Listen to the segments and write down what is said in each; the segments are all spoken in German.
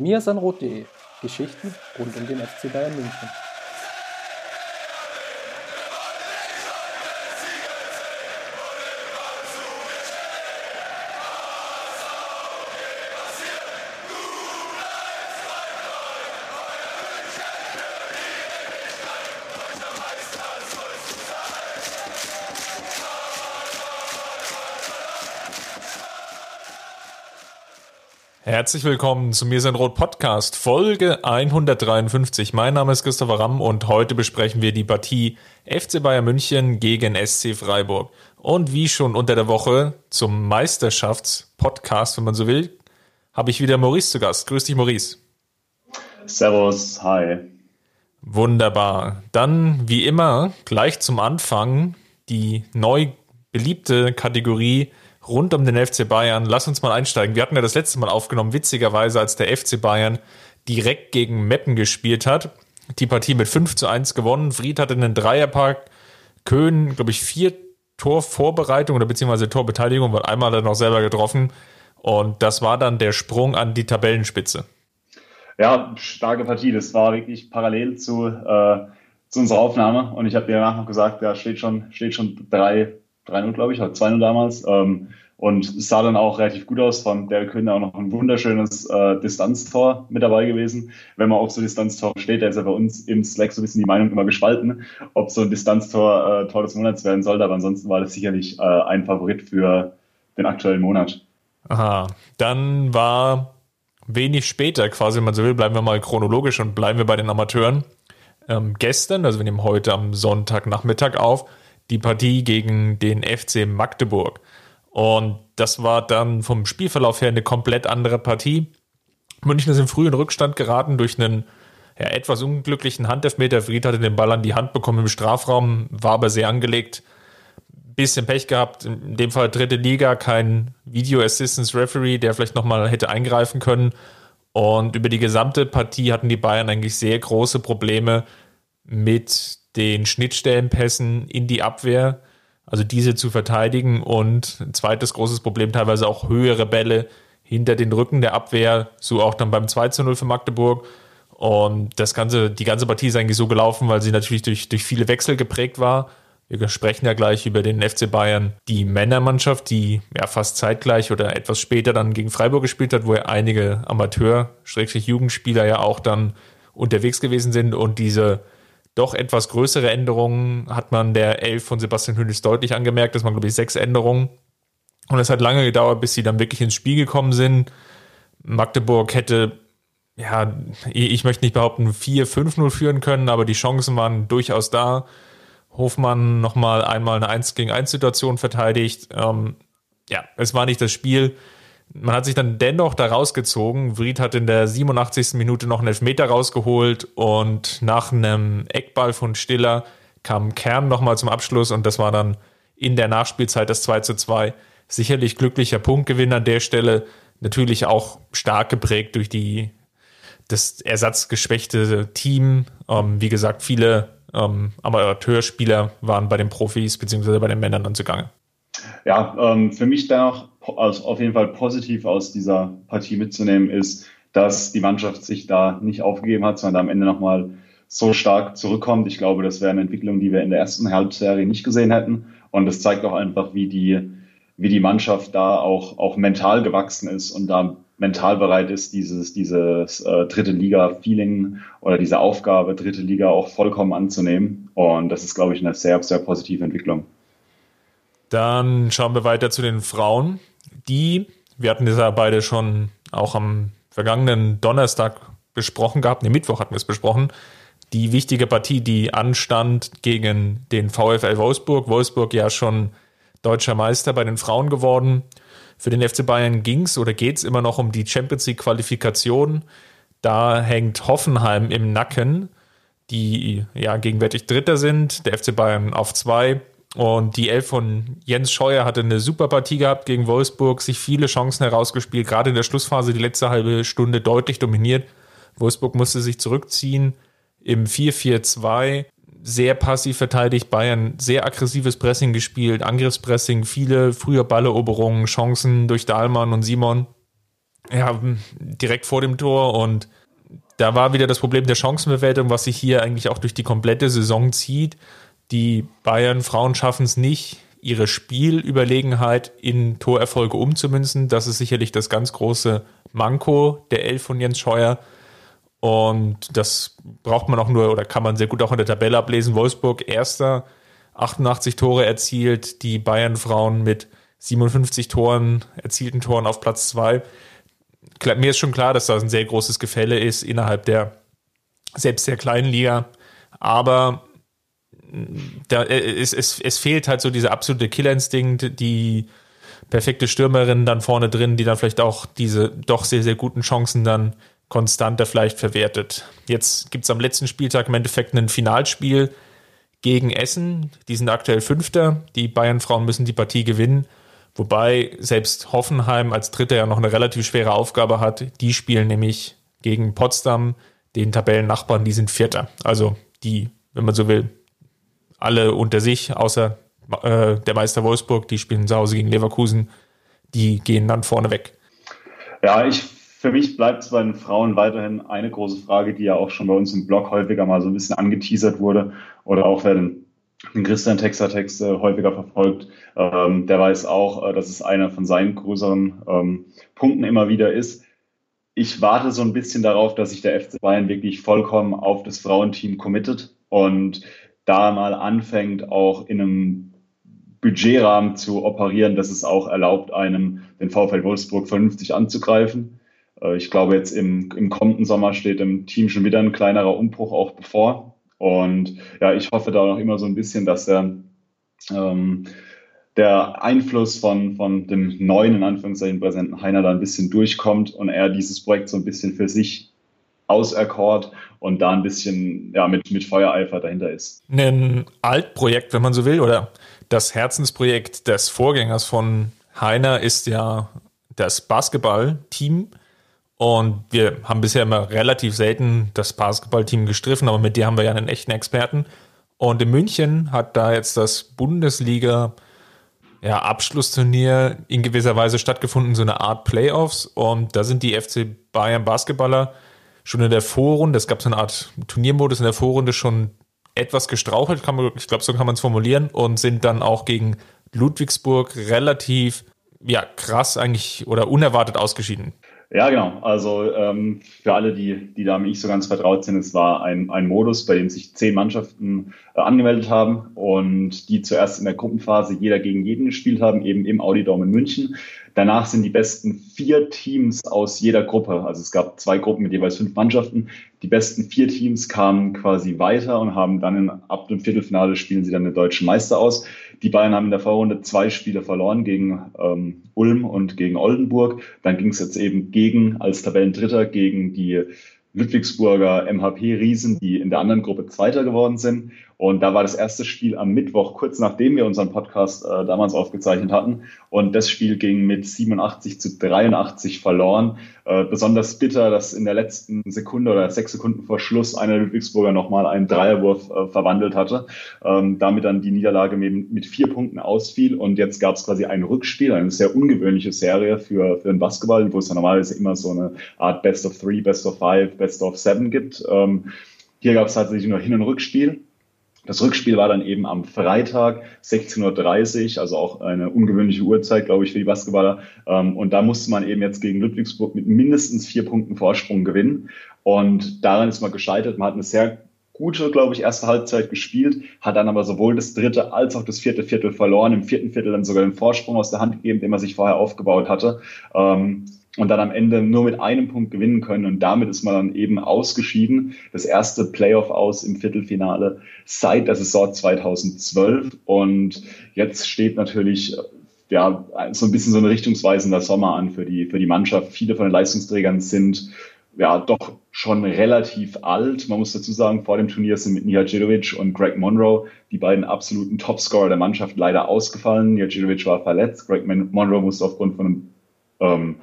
mirsanrot.de Geschichten rund um den FC Bayern München. Herzlich willkommen zu Mir sind Rot Podcast, Folge 153. Mein Name ist Christopher Ramm und heute besprechen wir die Partie FC Bayern München gegen SC Freiburg. Und wie schon unter der Woche zum Meisterschaftspodcast, wenn man so will, habe ich wieder Maurice zu Gast. Grüß dich, Maurice. Servus, hi. Wunderbar. Dann, wie immer, gleich zum Anfang die neu beliebte Kategorie rund um den FC Bayern. Lass uns mal einsteigen. Wir hatten ja das letzte Mal aufgenommen, witzigerweise, als der FC Bayern direkt gegen Meppen gespielt hat. Die Partie mit 5 zu 1 gewonnen. Fried hatte einen Dreierpark. Köhn, glaube ich, vier Torvorbereitung oder beziehungsweise Torbeteiligung, weil einmal dann noch selber getroffen. Und das war dann der Sprung an die Tabellenspitze. Ja, starke Partie. Das war wirklich parallel zu, äh, zu unserer Aufnahme. Und ich habe dir danach noch gesagt, ja, steht schon, steht schon 3 3-0, glaube ich, oder 2-0 damals. Ähm, und es sah dann auch relativ gut aus. Von der Köhne auch noch ein wunderschönes äh, Distanztor mit dabei gewesen. Wenn man auf so Distanztor steht, da ist ja bei uns im Slack so ein bisschen die Meinung immer gespalten, ob so ein Distanztor äh, Tor des Monats werden sollte. Aber ansonsten war das sicherlich äh, ein Favorit für den aktuellen Monat. Aha, dann war wenig später, quasi, wenn man so will, bleiben wir mal chronologisch und bleiben wir bei den Amateuren. Ähm, gestern, also wir nehmen heute am Sonntagnachmittag auf, die Partie gegen den FC Magdeburg. Und das war dann vom Spielverlauf her eine komplett andere Partie. München ist im frühen Rückstand geraten durch einen ja, etwas unglücklichen Handelfmeter. Fried hatte den Ball an die Hand bekommen im Strafraum, war aber sehr angelegt. Bisschen Pech gehabt, in dem Fall dritte Liga, kein Video Assistance Referee, der vielleicht nochmal hätte eingreifen können. Und über die gesamte Partie hatten die Bayern eigentlich sehr große Probleme mit den Schnittstellenpässen in die Abwehr also diese zu verteidigen und ein zweites großes Problem teilweise auch höhere Bälle hinter den Rücken der Abwehr, so auch dann beim 2 zu 0 für Magdeburg. Und das ganze, die ganze Partie ist eigentlich so gelaufen, weil sie natürlich durch, durch viele Wechsel geprägt war. Wir sprechen ja gleich über den FC Bayern, die Männermannschaft, die ja fast zeitgleich oder etwas später dann gegen Freiburg gespielt hat, wo ja einige Amateur-Jugendspieler ja auch dann unterwegs gewesen sind und diese doch etwas größere Änderungen hat man der Elf von Sebastian Hönes deutlich angemerkt. Das waren, glaube ich, sechs Änderungen. Und es hat lange gedauert, bis sie dann wirklich ins Spiel gekommen sind. Magdeburg hätte, ja, ich möchte nicht behaupten, 4-5-0 führen können, aber die Chancen waren durchaus da. Hofmann nochmal einmal eine 1 gegen 1 Situation verteidigt. Ähm, ja, es war nicht das Spiel, man hat sich dann dennoch da rausgezogen. Vried hat in der 87. Minute noch einen Elfmeter rausgeholt und nach einem Eckball von Stiller kam Kern nochmal zum Abschluss und das war dann in der Nachspielzeit das 2 zu 2. Sicherlich glücklicher Punktgewinn an der Stelle. Natürlich auch stark geprägt durch die, das ersatzgeschwächte Team. Ähm, wie gesagt, viele ähm, Amateurspieler waren bei den Profis beziehungsweise bei den Männern dann zugange. Ja, ähm, für mich dennoch also auf jeden Fall positiv aus dieser Partie mitzunehmen ist, dass die Mannschaft sich da nicht aufgegeben hat, sondern am Ende nochmal so stark zurückkommt. Ich glaube, das wäre eine Entwicklung, die wir in der ersten Halbserie nicht gesehen hätten. Und das zeigt auch einfach, wie die, wie die Mannschaft da auch, auch mental gewachsen ist und da mental bereit ist, dieses, dieses äh, dritte Liga-Feeling oder diese Aufgabe, dritte Liga auch vollkommen anzunehmen. Und das ist, glaube ich, eine sehr, sehr positive Entwicklung. Dann schauen wir weiter zu den Frauen die, wir hatten das ja beide schon auch am vergangenen Donnerstag besprochen gehabt, ne, Mittwoch hatten wir es besprochen, die wichtige Partie, die anstand gegen den VfL Wolfsburg. Wolfsburg ja schon deutscher Meister bei den Frauen geworden. Für den FC Bayern ging es oder geht es immer noch um die Champions League Qualifikation. Da hängt Hoffenheim im Nacken, die ja gegenwärtig Dritter sind, der FC Bayern auf zwei. Und die Elf von Jens Scheuer hatte eine super Partie gehabt gegen Wolfsburg, sich viele Chancen herausgespielt, gerade in der Schlussphase die letzte halbe Stunde deutlich dominiert. Wolfsburg musste sich zurückziehen im 4-4-2, sehr passiv verteidigt, Bayern sehr aggressives Pressing gespielt, Angriffspressing, viele frühe Balleroberungen, Chancen durch Dahlmann und Simon. ja, direkt vor dem Tor und da war wieder das Problem der Chancenbewertung, was sich hier eigentlich auch durch die komplette Saison zieht. Die Bayern Frauen schaffen es nicht, ihre Spielüberlegenheit in Torerfolge umzumünzen. Das ist sicherlich das ganz große Manko der Elf von Jens Scheuer. Und das braucht man auch nur oder kann man sehr gut auch in der Tabelle ablesen. Wolfsburg erster, 88 Tore erzielt, die Bayern Frauen mit 57 Toren, erzielten Toren auf Platz zwei. Mir ist schon klar, dass da ein sehr großes Gefälle ist innerhalb der selbst der kleinen Liga. Aber da, äh, es, es, es fehlt halt so dieser absolute Killerinstinkt, die perfekte Stürmerin dann vorne drin, die dann vielleicht auch diese doch sehr, sehr guten Chancen dann konstanter vielleicht verwertet. Jetzt gibt es am letzten Spieltag im Endeffekt ein Finalspiel gegen Essen. Die sind aktuell Fünfter. Die Bayern-Frauen müssen die Partie gewinnen. Wobei selbst Hoffenheim als Dritter ja noch eine relativ schwere Aufgabe hat. Die spielen nämlich gegen Potsdam, den Tabellennachbarn, die sind Vierter. Also die, wenn man so will, alle unter sich, außer äh, der Meister Wolfsburg, die spielen zu Hause gegen Leverkusen, die gehen dann vorne weg. Ja, ich, für mich bleibt es bei den Frauen weiterhin eine große Frage, die ja auch schon bei uns im Blog häufiger mal so ein bisschen angeteasert wurde oder auch wer den, den Christian Texter Texte häufiger verfolgt, ähm, der weiß auch, äh, dass es einer von seinen größeren ähm, Punkten immer wieder ist. Ich warte so ein bisschen darauf, dass sich der FC Bayern wirklich vollkommen auf das Frauenteam committet und da mal anfängt, auch in einem Budgetrahmen zu operieren, dass es auch erlaubt, einem den VfL Wolfsburg vernünftig anzugreifen. Äh, ich glaube, jetzt im, im kommenden Sommer steht dem Team schon wieder ein kleinerer Umbruch auch bevor. Und ja, ich hoffe da noch immer so ein bisschen, dass der, ähm, der Einfluss von, von dem neuen, in Anführungszeichen, Präsidenten Heiner da ein bisschen durchkommt und er dieses Projekt so ein bisschen für sich auserkort und da ein bisschen ja, mit, mit Feuereifer dahinter ist. Ein Altprojekt, wenn man so will, oder das Herzensprojekt des Vorgängers von Heiner ist ja das Basketballteam. Und wir haben bisher immer relativ selten das Basketballteam gestriffen, aber mit dir haben wir ja einen echten Experten. Und in München hat da jetzt das Bundesliga ja, Abschlussturnier in gewisser Weise stattgefunden, so eine Art Playoffs. Und da sind die FC Bayern Basketballer schon in der Vorrunde, es gab so eine Art Turniermodus in der Vorrunde schon etwas gestrauchelt, man, ich glaube, so kann man es formulieren, und sind dann auch gegen Ludwigsburg relativ ja, krass eigentlich oder unerwartet ausgeschieden. Ja, genau. Also ähm, für alle, die, die damit nicht so ganz vertraut sind, es war ein, ein Modus, bei dem sich zehn Mannschaften äh, angemeldet haben und die zuerst in der Gruppenphase jeder gegen jeden gespielt haben, eben im Audi Dome in München. Danach sind die besten vier Teams aus jeder Gruppe, also es gab zwei Gruppen mit jeweils fünf Mannschaften. Die besten vier Teams kamen quasi weiter und haben dann in, ab dem Viertelfinale spielen sie dann den deutschen Meister aus. Die Bayern haben in der Vorrunde zwei Spiele verloren gegen ähm, Ulm und gegen Oldenburg. Dann ging es jetzt eben gegen als Tabellendritter gegen die Ludwigsburger MHP-Riesen, die in der anderen Gruppe Zweiter geworden sind. Und da war das erste Spiel am Mittwoch, kurz nachdem wir unseren Podcast äh, damals aufgezeichnet hatten. Und das Spiel ging mit 87 zu 83 verloren. Äh, besonders bitter, dass in der letzten Sekunde oder sechs Sekunden vor Schluss einer Ludwigsburger nochmal einen Dreierwurf äh, verwandelt hatte. Ähm, damit dann die Niederlage mit, mit vier Punkten ausfiel. Und jetzt gab es quasi ein Rückspiel, eine sehr ungewöhnliche Serie für, für den Basketball, wo es ja normalerweise immer so eine Art Best of Three, Best of Five, Best of Seven gibt. Ähm, hier gab es tatsächlich nur Hin- und Rückspiel. Das Rückspiel war dann eben am Freitag 16.30 Uhr, also auch eine ungewöhnliche Uhrzeit, glaube ich, für die Basketballer. Ähm, und da musste man eben jetzt gegen Ludwigsburg mit mindestens vier Punkten Vorsprung gewinnen. Und daran ist man gescheitert. Man hat eine sehr gute, glaube ich, erste Halbzeit gespielt, hat dann aber sowohl das dritte als auch das vierte Viertel verloren. Im vierten Viertel dann sogar den Vorsprung aus der Hand gegeben, den man sich vorher aufgebaut hatte. Ähm, und dann am Ende nur mit einem Punkt gewinnen können. Und damit ist man dann eben ausgeschieden. Das erste Playoff aus im Viertelfinale seit der Saison 2012. Und jetzt steht natürlich ja, so ein bisschen so ein richtungsweisender Sommer an für die, für die Mannschaft. Viele von den Leistungsträgern sind ja doch schon relativ alt. Man muss dazu sagen, vor dem Turnier sind mit Nihajidovic und Greg Monroe die beiden absoluten Topscorer der Mannschaft leider ausgefallen. Nihajidovic war verletzt, Greg Monroe musste aufgrund von einem ähm,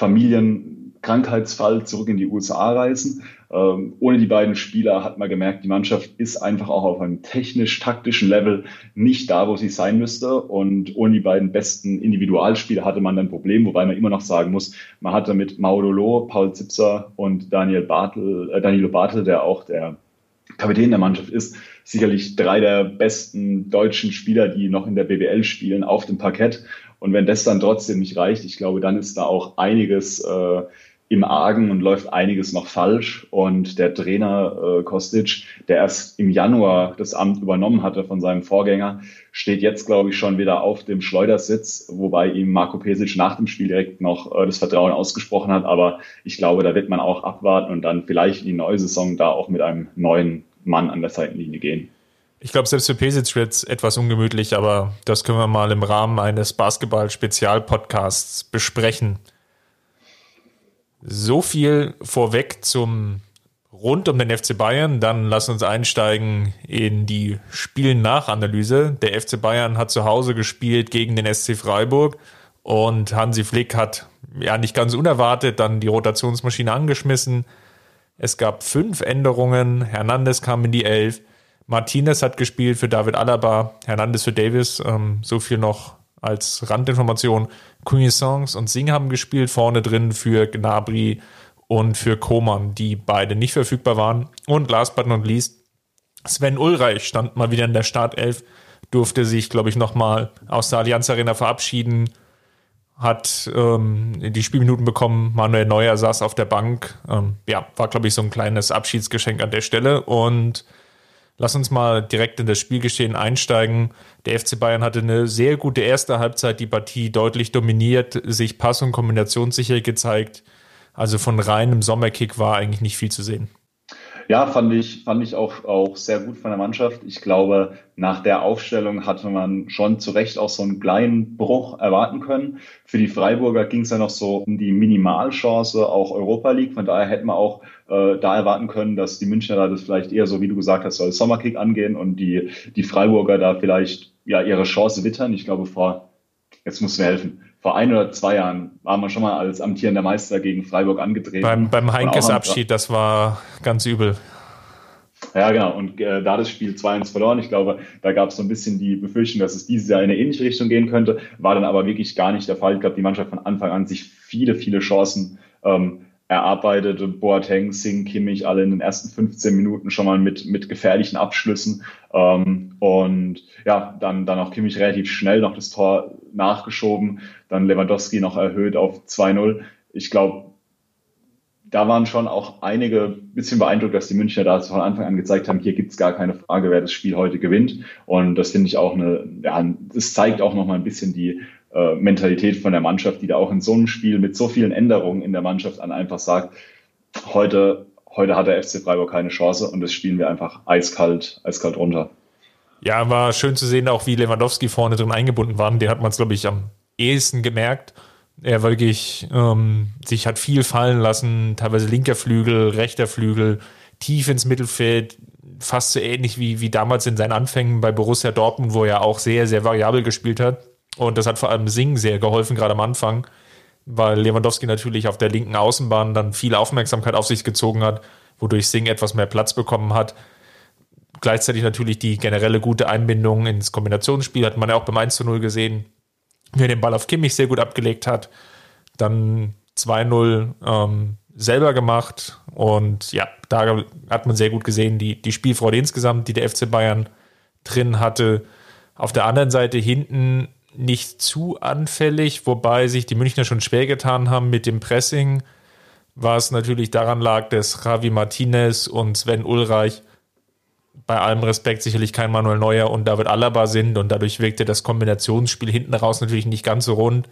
Familien Krankheitsfall zurück in die USA reisen. Ähm, ohne die beiden Spieler hat man gemerkt, die Mannschaft ist einfach auch auf einem technisch-taktischen Level nicht da, wo sie sein müsste. Und ohne die beiden besten Individualspieler hatte man ein Problem, wobei man immer noch sagen muss, man hatte mit Maudolo, Paul Zipser und Daniel Bartel, äh, Danilo Bartel, der auch der Kapitän der Mannschaft ist, sicherlich drei der besten deutschen Spieler, die noch in der BWL spielen, auf dem Parkett. Und wenn das dann trotzdem nicht reicht, ich glaube, dann ist da auch einiges äh, im Argen und läuft einiges noch falsch. Und der Trainer äh, Kostic, der erst im Januar das Amt übernommen hatte von seinem Vorgänger, steht jetzt, glaube ich, schon wieder auf dem Schleudersitz, wobei ihm Marco Pesic nach dem Spiel direkt noch äh, das Vertrauen ausgesprochen hat. Aber ich glaube, da wird man auch abwarten und dann vielleicht in die neue Saison da auch mit einem neuen Mann an der Seitenlinie gehen. Ich glaube, selbst für Pesic wird es etwas ungemütlich, aber das können wir mal im Rahmen eines Basketball-Spezialpodcasts besprechen. So viel vorweg zum rund um den FC Bayern. Dann lass uns einsteigen in die Spiel-Nach-Analyse. Der FC Bayern hat zu Hause gespielt gegen den SC Freiburg und Hansi Flick hat ja nicht ganz unerwartet dann die Rotationsmaschine angeschmissen. Es gab fünf Änderungen. Hernandez kam in die Elf. Martinez hat gespielt für David Alaba, Hernandez für Davis, ähm, so viel noch als Randinformation. Cuisance und Singh haben gespielt, vorne drin für Gnabry und für Koman, die beide nicht verfügbar waren. Und last but not least, Sven Ulreich stand mal wieder in der Startelf, durfte sich, glaube ich, nochmal aus der Allianz Arena verabschieden, hat ähm, die Spielminuten bekommen. Manuel Neuer saß auf der Bank. Ähm, ja, war, glaube ich, so ein kleines Abschiedsgeschenk an der Stelle. Und Lass uns mal direkt in das Spielgeschehen einsteigen. Der FC Bayern hatte eine sehr gute erste Halbzeit, die Partie deutlich dominiert, sich pass- und kombinationssicher gezeigt. Also von reinem Sommerkick war eigentlich nicht viel zu sehen. Ja, fand ich, fand ich auch, auch sehr gut von der Mannschaft. Ich glaube, nach der Aufstellung hatte man schon zu Recht auch so einen kleinen Bruch erwarten können. Für die Freiburger ging es ja noch so um die Minimalchance, auch Europa League. Von daher hätte man auch äh, da erwarten können, dass die Münchner da das vielleicht eher so, wie du gesagt hast, soll Sommerkick angehen und die, die Freiburger da vielleicht ja ihre Chance wittern. Ich glaube, vor, jetzt muss mir helfen, vor ein oder zwei Jahren waren wir schon mal als amtierender Meister gegen Freiburg angetreten. Beim, beim Heinkes Abschied, das war ganz übel. Ja, genau. Und äh, da das Spiel 2-1 verloren, ich glaube, da gab es so ein bisschen die Befürchtung, dass es dieses Jahr in eine ähnliche Richtung gehen könnte, war dann aber wirklich gar nicht der Fall. Ich glaube, die Mannschaft von Anfang an sich viele, viele Chancen ähm, erarbeitet. Boateng, Singh, Kimmich, alle in den ersten 15 Minuten schon mal mit, mit gefährlichen Abschlüssen. Ähm, und ja, dann, dann auch Kimmich relativ schnell noch das Tor nachgeschoben, dann Lewandowski noch erhöht auf 2-0. Ich glaube, da waren schon auch einige bisschen beeindruckt, dass die Münchner da von Anfang an gezeigt haben, hier gibt es gar keine Frage, wer das Spiel heute gewinnt. Und das finde ich auch eine, ja, das zeigt auch nochmal ein bisschen die äh, Mentalität von der Mannschaft, die da auch in so einem Spiel mit so vielen Änderungen in der Mannschaft an einfach sagt, heute, heute hat der FC Freiburg keine Chance und das spielen wir einfach eiskalt, eiskalt runter. Ja, war schön zu sehen, auch wie Lewandowski vorne drin eingebunden war. Den hat man es, glaube ich, am ehesten gemerkt. Er wirklich ähm, sich hat viel fallen lassen, teilweise linker Flügel, rechter Flügel, tief ins Mittelfeld, fast so ähnlich wie, wie damals in seinen Anfängen bei Borussia Dortmund, wo er auch sehr, sehr variabel gespielt hat. Und das hat vor allem Sing sehr geholfen, gerade am Anfang, weil Lewandowski natürlich auf der linken Außenbahn dann viel Aufmerksamkeit auf sich gezogen hat, wodurch Sing etwas mehr Platz bekommen hat. Gleichzeitig natürlich die generelle gute Einbindung ins Kombinationsspiel hat man ja auch beim 1 zu 0 gesehen, wie er den Ball auf Kimmich sehr gut abgelegt hat. Dann 2-0 ähm, selber gemacht und ja, da hat man sehr gut gesehen, die, die Spielfreude insgesamt, die der FC Bayern drin hatte. Auf der anderen Seite hinten nicht zu anfällig, wobei sich die Münchner schon schwer getan haben mit dem Pressing, was natürlich daran lag, dass Javi Martinez und Sven Ulreich bei allem Respekt sicherlich kein Manuel Neuer und David Alaba sind und dadurch wirkte das Kombinationsspiel hinten raus natürlich nicht ganz so rund.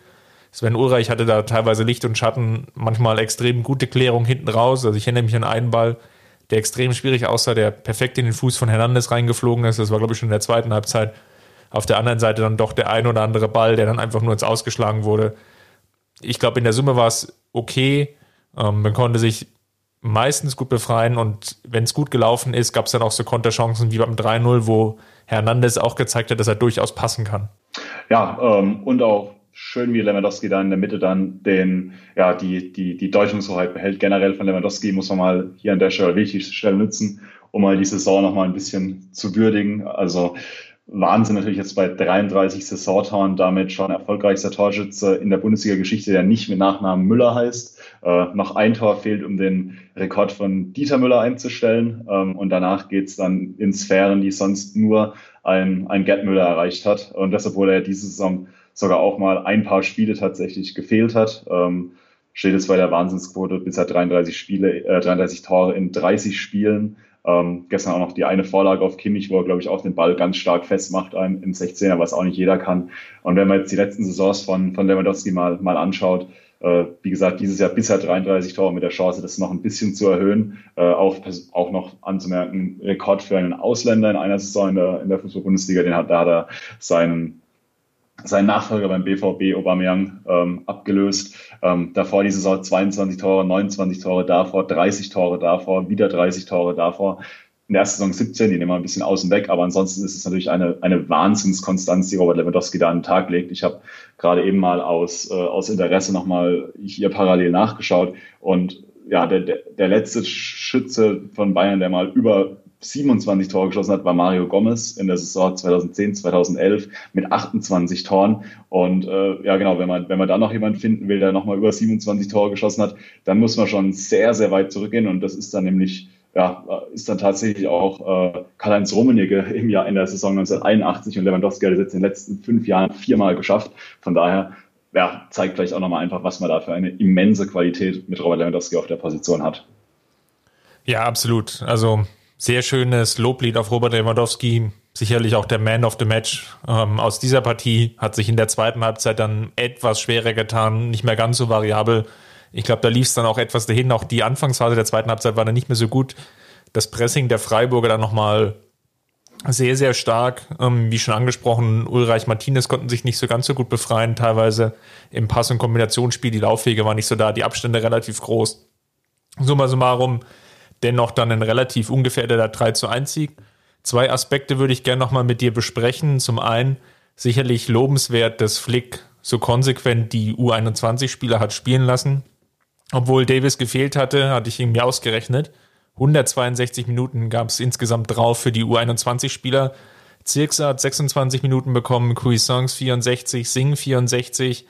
Sven Ulreich hatte da teilweise Licht und Schatten, manchmal extrem gute Klärung hinten raus. Also ich erinnere mich an einen Ball, der extrem schwierig aussah, der perfekt in den Fuß von Hernandez reingeflogen ist. Das war, glaube ich, schon in der zweiten Halbzeit. Auf der anderen Seite dann doch der ein oder andere Ball, der dann einfach nur ins Ausgeschlagen wurde. Ich glaube, in der Summe war es okay. Ähm, man konnte sich meistens gut befreien und wenn es gut gelaufen ist, gab es dann auch so Konterchancen wie beim 3-0, wo Hernandez auch gezeigt hat, dass er durchaus passen kann. Ja, ähm, und auch schön, wie Lewandowski da in der Mitte dann den, ja, die, die, die Deutungshoheit behält. Generell von Lewandowski muss man mal hier an der Stelle, wichtig Stelle nutzen, um mal die Saison nochmal ein bisschen zu würdigen. Also Wahnsinn natürlich jetzt bei 33 Saisontoren, damit schon erfolgreichster Torschütze in der Bundesliga-Geschichte, der nicht mit Nachnamen Müller heißt. Äh, noch ein Tor fehlt, um den Rekord von Dieter Müller einzustellen. Ähm, und danach geht's dann in Sphären, die sonst nur ein, ein Gerd Müller erreicht hat. Und das, obwohl er diese Saison sogar auch mal ein paar Spiele tatsächlich gefehlt hat. Ähm, steht es bei der Wahnsinnsquote bisher 33 Spiele, äh, 33 Tore in 30 Spielen. Ähm, gestern auch noch die eine Vorlage auf Kimmich, wo er, glaube ich, auch den Ball ganz stark festmacht im, im 16er, was auch nicht jeder kann. Und wenn man jetzt die letzten Saisons von, von Lewandowski mal, mal anschaut, äh, wie gesagt, dieses Jahr bisher 33 Tore mit der Chance, das noch ein bisschen zu erhöhen. Äh, auch, auch noch anzumerken, Rekord für einen Ausländer in einer Saison in der, in der Fußball-Bundesliga, den hat, da hat er seinen sein Nachfolger beim BVB Aubameyang ähm, abgelöst. Ähm, davor die Saison 22 Tore, 29 Tore davor, 30 Tore davor, wieder 30 Tore davor. In der ersten Saison 17, die nehmen wir ein bisschen außen weg, aber ansonsten ist es natürlich eine, eine Wahnsinnskonstanz, die Robert Lewandowski da an den Tag legt. Ich habe gerade eben mal aus, äh, aus Interesse nochmal hier parallel nachgeschaut und ja, der, der, der letzte Schütze von Bayern, der mal über 27 Tore geschossen hat, war Mario Gomez in der Saison 2010, 2011 mit 28 Toren. Und äh, ja, genau, wenn man, wenn man da noch jemanden finden will, der nochmal über 27 Tore geschossen hat, dann muss man schon sehr, sehr weit zurückgehen. Und das ist dann nämlich, ja, ist dann tatsächlich auch äh, Karl-Heinz Rummenigge im Jahr in der Saison 1981 und Lewandowski hat es jetzt in den letzten fünf Jahren viermal geschafft. Von daher ja, zeigt vielleicht auch nochmal einfach, was man da für eine immense Qualität mit Robert Lewandowski auf der Position hat. Ja, absolut. Also sehr schönes Loblied auf Robert Lewandowski, sicherlich auch der Man of the Match ähm, aus dieser Partie, hat sich in der zweiten Halbzeit dann etwas schwerer getan, nicht mehr ganz so variabel. Ich glaube, da lief es dann auch etwas dahin. Auch die Anfangsphase der zweiten Halbzeit war dann nicht mehr so gut. Das Pressing der Freiburger dann nochmal sehr, sehr stark. Ähm, wie schon angesprochen, Ulreich Martinez konnten sich nicht so ganz so gut befreien, teilweise im Pass- und Kombinationsspiel. Die Laufwege waren nicht so da, die Abstände relativ groß. Summa summarum, dennoch dann ein relativ ungefährdeter 3 zu 1 Sieg. Zwei Aspekte würde ich gerne nochmal mit dir besprechen. Zum einen sicherlich lobenswert, dass Flick so konsequent die U21-Spieler hat spielen lassen. Obwohl Davis gefehlt hatte, hatte ich irgendwie ausgerechnet. 162 Minuten gab es insgesamt drauf für die U21-Spieler. Zirksa hat 26 Minuten bekommen, Cuisance 64, Singh 64,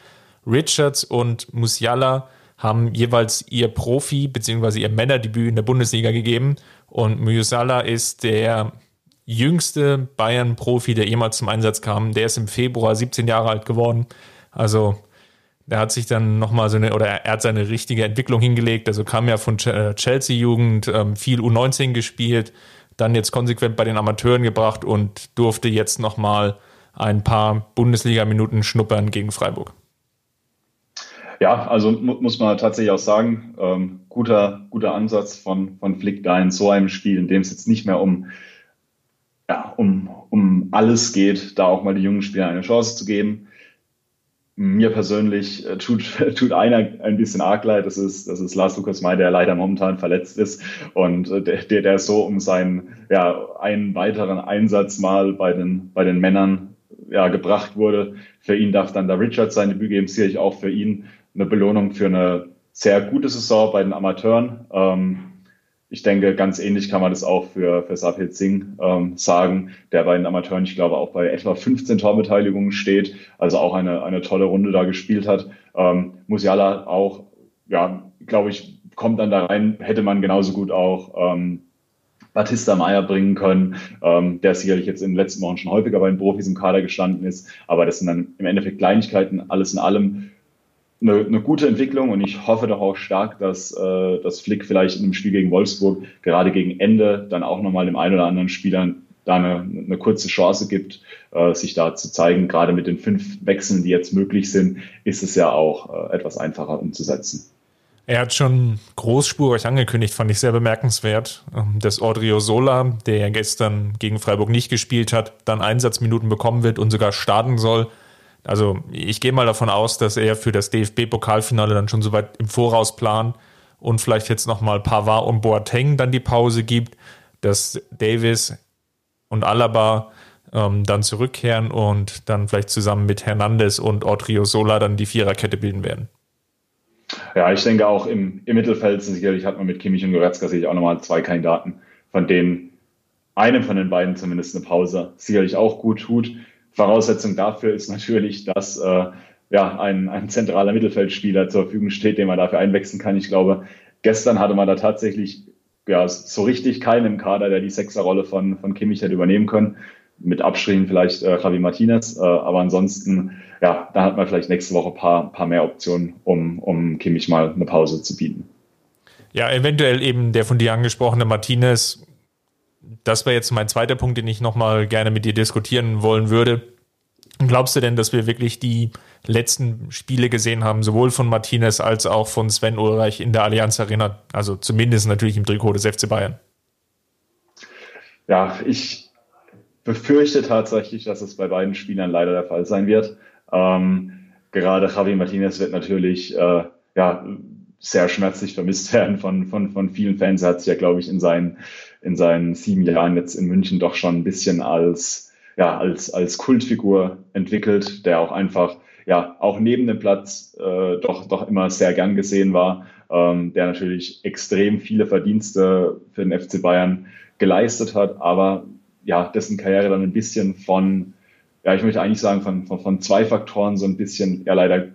Richards und Musiala haben jeweils ihr Profi- bzw. ihr Männerdebüt in der Bundesliga gegeben. Und Musala ist der jüngste Bayern-Profi, der jemals zum Einsatz kam. Der ist im Februar 17 Jahre alt geworden. Also der hat sich dann nochmal so eine, oder er hat seine richtige Entwicklung hingelegt. Also kam ja von äh, Chelsea-Jugend, ähm, viel U19 gespielt, dann jetzt konsequent bei den Amateuren gebracht und durfte jetzt nochmal ein paar Bundesliga-Minuten schnuppern gegen Freiburg. Ja, also mu muss man tatsächlich auch sagen, ähm, guter, guter Ansatz von, von Flick da in so einem Spiel, in dem es jetzt nicht mehr um, ja, um, um alles geht, da auch mal die jungen Spieler eine Chance zu geben. Mir persönlich äh, tut, tut einer ein bisschen arg leid, das ist, das ist Lars Lukas May, der leider momentan verletzt ist und äh, der, der, so um seinen, ja, einen weiteren Einsatz mal bei den, bei den Männern ja, gebracht wurde. Für ihn darf dann der Richard sein Debüt geben, sicherlich auch für ihn eine Belohnung für eine sehr gute Saison bei den Amateuren. Ähm, ich denke, ganz ähnlich kann man das auch für, für Sapit Singh ähm, sagen, der bei den Amateuren, ich glaube, auch bei etwa 15 Torbeteiligungen steht, also auch eine, eine tolle Runde da gespielt hat. Ähm, Musiala auch, ja, glaube ich, kommt dann da rein, hätte man genauso gut auch ähm, Batista Meyer bringen können, ähm, der sicherlich jetzt in den letzten Wochen schon häufiger bei den Profis im Kader gestanden ist. Aber das sind dann im Endeffekt Kleinigkeiten, alles in allem eine, eine gute Entwicklung und ich hoffe doch auch stark, dass, äh, dass Flick vielleicht in dem Spiel gegen Wolfsburg gerade gegen Ende dann auch nochmal dem einen oder anderen Spieler da eine, eine kurze Chance gibt, äh, sich da zu zeigen. Gerade mit den fünf Wechseln, die jetzt möglich sind, ist es ja auch äh, etwas einfacher umzusetzen. Er hat schon großspurig angekündigt, fand ich sehr bemerkenswert, ähm, dass Audrio Sola, der gestern gegen Freiburg nicht gespielt hat, dann Einsatzminuten bekommen wird und sogar starten soll. Also ich gehe mal davon aus, dass er für das DFB-Pokalfinale dann schon soweit im Voraus plant und vielleicht jetzt nochmal Pavard und Boateng dann die Pause gibt, dass Davis und Alaba ähm, dann zurückkehren und dann vielleicht zusammen mit Hernandez und Otrio Sola dann die Viererkette bilden werden. Ja, ich denke auch im, im Mittelfeld sicherlich hat man mit Kimmich und Goretzka sicherlich auch nochmal zwei Kandidaten, von denen einem von den beiden zumindest eine Pause sicherlich auch gut tut. Voraussetzung dafür ist natürlich, dass äh, ja, ein, ein zentraler Mittelfeldspieler zur Verfügung steht, den man dafür einwechseln kann. Ich glaube, gestern hatte man da tatsächlich ja, so richtig keinen im Kader, der die Sechserrolle von, von Kimmich hätte übernehmen können. Mit Abstrichen vielleicht äh, Javi Martinez, äh, aber ansonsten, ja, da hat man vielleicht nächste Woche ein paar, paar mehr Optionen, um, um Kimmich mal eine Pause zu bieten. Ja, eventuell eben der von dir angesprochene Martinez. Das wäre jetzt mein zweiter Punkt, den ich nochmal gerne mit dir diskutieren wollen würde. Glaubst du denn, dass wir wirklich die letzten Spiele gesehen haben, sowohl von Martinez als auch von Sven Ulreich in der Allianz Arena? Also zumindest natürlich im Trikot des FC Bayern. Ja, ich befürchte tatsächlich, dass es bei beiden Spielern leider der Fall sein wird. Ähm, gerade Javi Martinez wird natürlich äh, ja, sehr schmerzlich vermisst werden von, von, von vielen Fans. Er hat sich ja, glaube ich, in seinen, in seinen sieben Jahren jetzt in München doch schon ein bisschen als ja, als, als Kultfigur entwickelt, der auch einfach, ja, auch neben dem Platz äh, doch, doch immer sehr gern gesehen war, ähm, der natürlich extrem viele Verdienste für den FC Bayern geleistet hat, aber ja, dessen Karriere dann ein bisschen von, ja, ich möchte eigentlich sagen, von, von, von zwei Faktoren so ein bisschen, ja, leider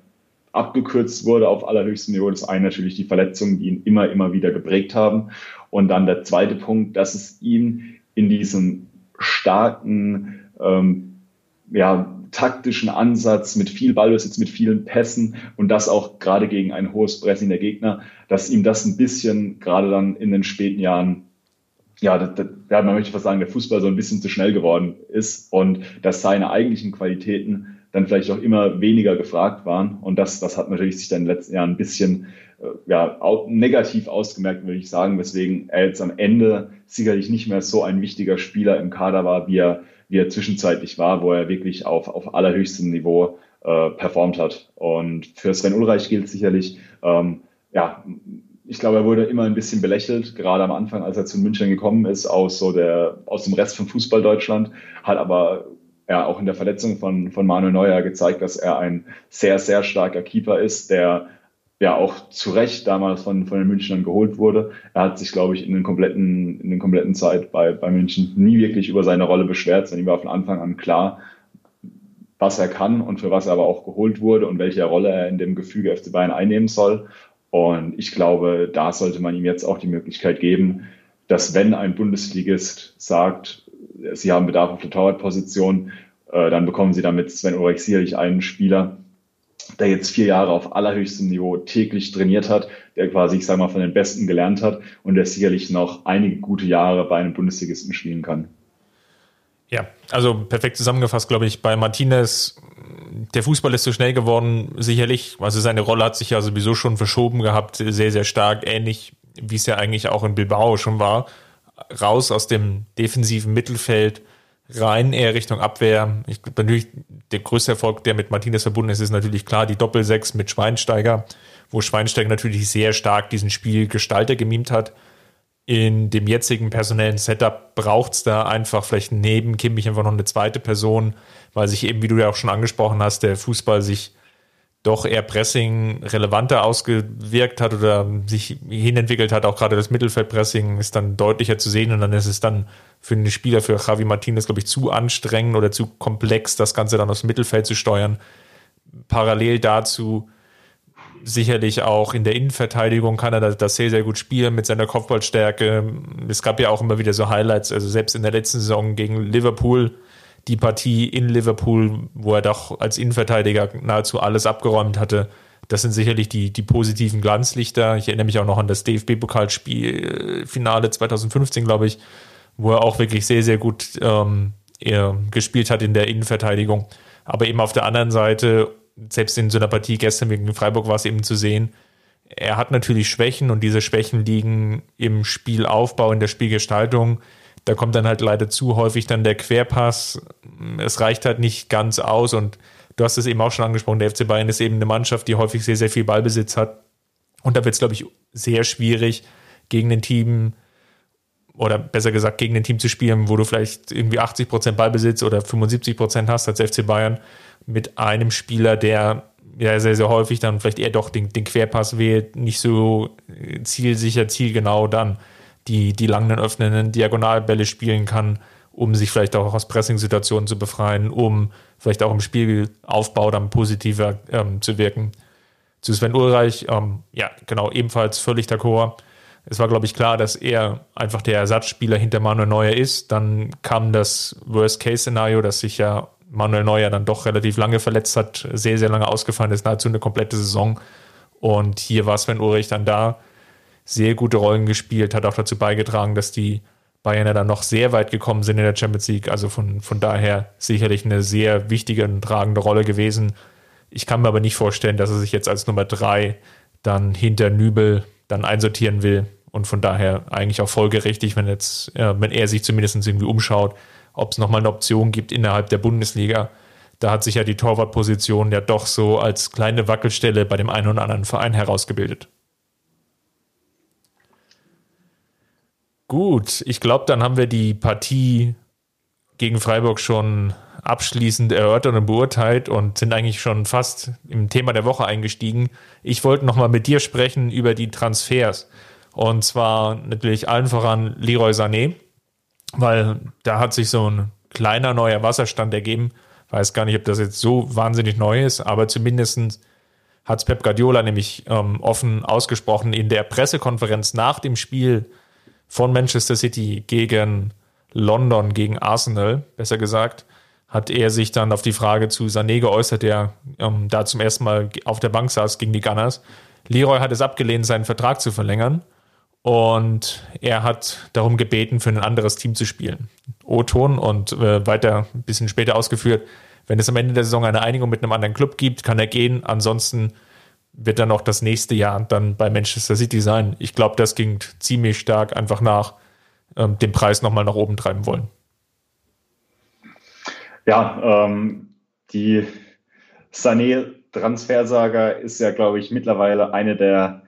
abgekürzt wurde auf allerhöchstem Niveau. Das eine natürlich die Verletzungen, die ihn immer, immer wieder geprägt haben. Und dann der zweite Punkt, dass es ihm in diesem starken ähm, ja, taktischen Ansatz mit viel Ballbesitz, mit vielen Pässen und das auch gerade gegen ein hohes Pressing der Gegner, dass ihm das ein bisschen gerade dann in den späten Jahren ja, das, ja, man möchte fast sagen, der Fußball so ein bisschen zu schnell geworden ist und dass seine eigentlichen Qualitäten dann vielleicht auch immer weniger gefragt waren. Und das, das hat natürlich sich dann in den letzten Jahren ein bisschen äh, ja, negativ ausgemerkt, würde ich sagen, weswegen er jetzt am Ende sicherlich nicht mehr so ein wichtiger Spieler im Kader war, wie er wie er zwischenzeitlich war, wo er wirklich auf, auf allerhöchstem Niveau äh, performt hat. Und für Sven Ulreich gilt sicherlich, ähm, ja, ich glaube, er wurde immer ein bisschen belächelt, gerade am Anfang, als er zu München gekommen ist, aus so der, aus dem Rest von Fußball Deutschland, hat aber ja auch in der Verletzung von, von Manuel Neuer gezeigt, dass er ein sehr, sehr starker Keeper ist, der ja auch zu Recht damals von, von den Münchnern geholt wurde. Er hat sich, glaube ich, in den kompletten, in den kompletten Zeit bei, bei München nie wirklich über seine Rolle beschwert, sondern ihm war von Anfang an klar, was er kann und für was er aber auch geholt wurde und welche Rolle er in dem Gefüge FC Bayern einnehmen soll. Und ich glaube, da sollte man ihm jetzt auch die Möglichkeit geben, dass wenn ein Bundesligist sagt, sie haben Bedarf auf der Torwartposition, äh, dann bekommen sie damit Sven Ulrich sicherlich einen Spieler, der jetzt vier Jahre auf allerhöchstem Niveau täglich trainiert hat, der quasi, ich sage mal, von den Besten gelernt hat und der sicherlich noch einige gute Jahre bei einem Bundesligisten spielen kann. Ja, also perfekt zusammengefasst, glaube ich, bei Martinez, der Fußball ist so schnell geworden, sicherlich. Also seine Rolle hat sich ja sowieso schon verschoben gehabt, sehr, sehr stark, ähnlich wie es ja eigentlich auch in Bilbao schon war. Raus aus dem defensiven Mittelfeld, rein eher Richtung Abwehr. Ich glaube natürlich, der größte Erfolg, der mit Martinez verbunden ist, ist natürlich klar die Doppelsechs mit Schweinsteiger, wo Schweinsteiger natürlich sehr stark diesen Spielgestalter gemimt hat. In dem jetzigen personellen Setup braucht es da einfach vielleicht neben Kimmich einfach noch eine zweite Person, weil sich eben, wie du ja auch schon angesprochen hast, der Fußball sich doch eher Pressing relevanter ausgewirkt hat oder sich hinentwickelt hat. Auch gerade das Mittelfeldpressing ist dann deutlicher zu sehen und dann ist es dann für den Spieler, für Javi Martinez, glaube ich, zu anstrengend oder zu komplex, das Ganze dann aus Mittelfeld zu steuern. Parallel dazu sicherlich auch in der Innenverteidigung kann er das sehr, sehr gut spielen mit seiner Kopfballstärke. Es gab ja auch immer wieder so Highlights, also selbst in der letzten Saison gegen Liverpool die Partie in Liverpool, wo er doch als Innenverteidiger nahezu alles abgeräumt hatte. Das sind sicherlich die, die positiven Glanzlichter. Ich erinnere mich auch noch an das DFB-Pokalspielfinale 2015, glaube ich, wo er auch wirklich sehr, sehr gut ähm, gespielt hat in der Innenverteidigung. Aber eben auf der anderen Seite, selbst in so einer Partie gestern gegen Freiburg war es eben zu sehen, er hat natürlich Schwächen und diese Schwächen liegen im Spielaufbau, in der Spielgestaltung. Da kommt dann halt leider zu häufig dann der Querpass. Es reicht halt nicht ganz aus und du hast es eben auch schon angesprochen, der FC Bayern ist eben eine Mannschaft, die häufig sehr, sehr viel Ballbesitz hat. Und da wird es, glaube ich, sehr schwierig, gegen ein Team oder besser gesagt gegen ein Team zu spielen, wo du vielleicht irgendwie 80 Prozent Ballbesitz oder 75 Prozent hast als FC Bayern mit einem Spieler, der ja sehr, sehr häufig dann vielleicht eher doch den, den Querpass wählt, nicht so zielsicher, zielgenau dann die, die langen öffnenden Diagonalbälle spielen kann, um sich vielleicht auch aus Pressing-Situationen zu befreien, um vielleicht auch im Spielaufbau dann positiver ähm, zu wirken. Zu Sven Ulreich, ähm, ja, genau, ebenfalls völlig d'accord es war, glaube ich, klar, dass er einfach der Ersatzspieler hinter Manuel Neuer ist. Dann kam das Worst-Case-Szenario, dass sich ja Manuel Neuer dann doch relativ lange verletzt hat, sehr, sehr lange ausgefallen ist, nahezu eine komplette Saison. Und hier war Sven Ulrich dann da, sehr gute Rollen gespielt, hat auch dazu beigetragen, dass die Bayern dann noch sehr weit gekommen sind in der Champions League. Also von, von daher sicherlich eine sehr wichtige und tragende Rolle gewesen. Ich kann mir aber nicht vorstellen, dass er sich jetzt als Nummer drei dann hinter Nübel dann einsortieren will. Und von daher eigentlich auch folgerichtig, wenn jetzt, äh, wenn er sich zumindest irgendwie umschaut, ob es nochmal eine Option gibt innerhalb der Bundesliga. Da hat sich ja die Torwartposition ja doch so als kleine Wackelstelle bei dem einen oder anderen Verein herausgebildet. Gut, ich glaube, dann haben wir die Partie gegen Freiburg schon abschließend erörtert und beurteilt und sind eigentlich schon fast im Thema der Woche eingestiegen. Ich wollte nochmal mit dir sprechen über die Transfers. Und zwar natürlich allen voran Leroy Sané, weil da hat sich so ein kleiner neuer Wasserstand ergeben. Weiß gar nicht, ob das jetzt so wahnsinnig neu ist, aber zumindest hat es Pep Guardiola nämlich ähm, offen ausgesprochen in der Pressekonferenz nach dem Spiel von Manchester City gegen London, gegen Arsenal, besser gesagt, hat er sich dann auf die Frage zu Sané geäußert, der ähm, da zum ersten Mal auf der Bank saß gegen die Gunners. Leroy hat es abgelehnt, seinen Vertrag zu verlängern. Und er hat darum gebeten, für ein anderes Team zu spielen. O-Ton und äh, weiter ein bisschen später ausgeführt, wenn es am Ende der Saison eine Einigung mit einem anderen Club gibt, kann er gehen. Ansonsten wird er noch das nächste Jahr dann bei Manchester City sein. Ich glaube, das ging ziemlich stark einfach nach ähm, dem Preis nochmal nach oben treiben wollen. Ja, ähm, die Sané-Transfersaga ist ja, glaube ich, mittlerweile eine der,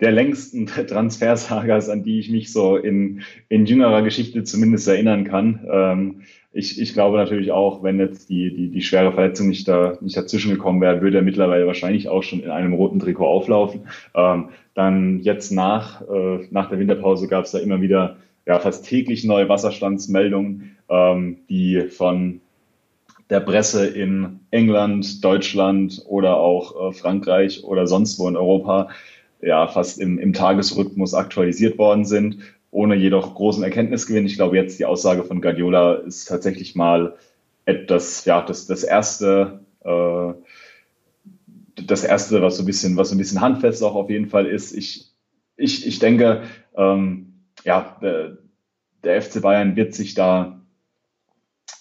der längsten Transfersagas, an die ich mich so in, in jüngerer Geschichte zumindest erinnern kann. Ähm, ich, ich glaube natürlich auch, wenn jetzt die, die, die schwere Verletzung nicht, da, nicht dazwischen gekommen wäre, würde er mittlerweile wahrscheinlich auch schon in einem roten Trikot auflaufen. Ähm, dann jetzt nach, äh, nach der Winterpause gab es da immer wieder ja, fast täglich neue Wasserstandsmeldungen, ähm, die von der Presse in England, Deutschland oder auch äh, Frankreich oder sonst wo in Europa ja fast im, im Tagesrhythmus aktualisiert worden sind, ohne jedoch großen Erkenntnisgewinn. Ich glaube, jetzt die Aussage von Guardiola ist tatsächlich mal etwas, ja, das, das erste, äh, das erste, was so ein bisschen, was so ein bisschen handfest auch auf jeden Fall ist. Ich, ich, ich denke, ähm, ja, der, der FC Bayern wird sich da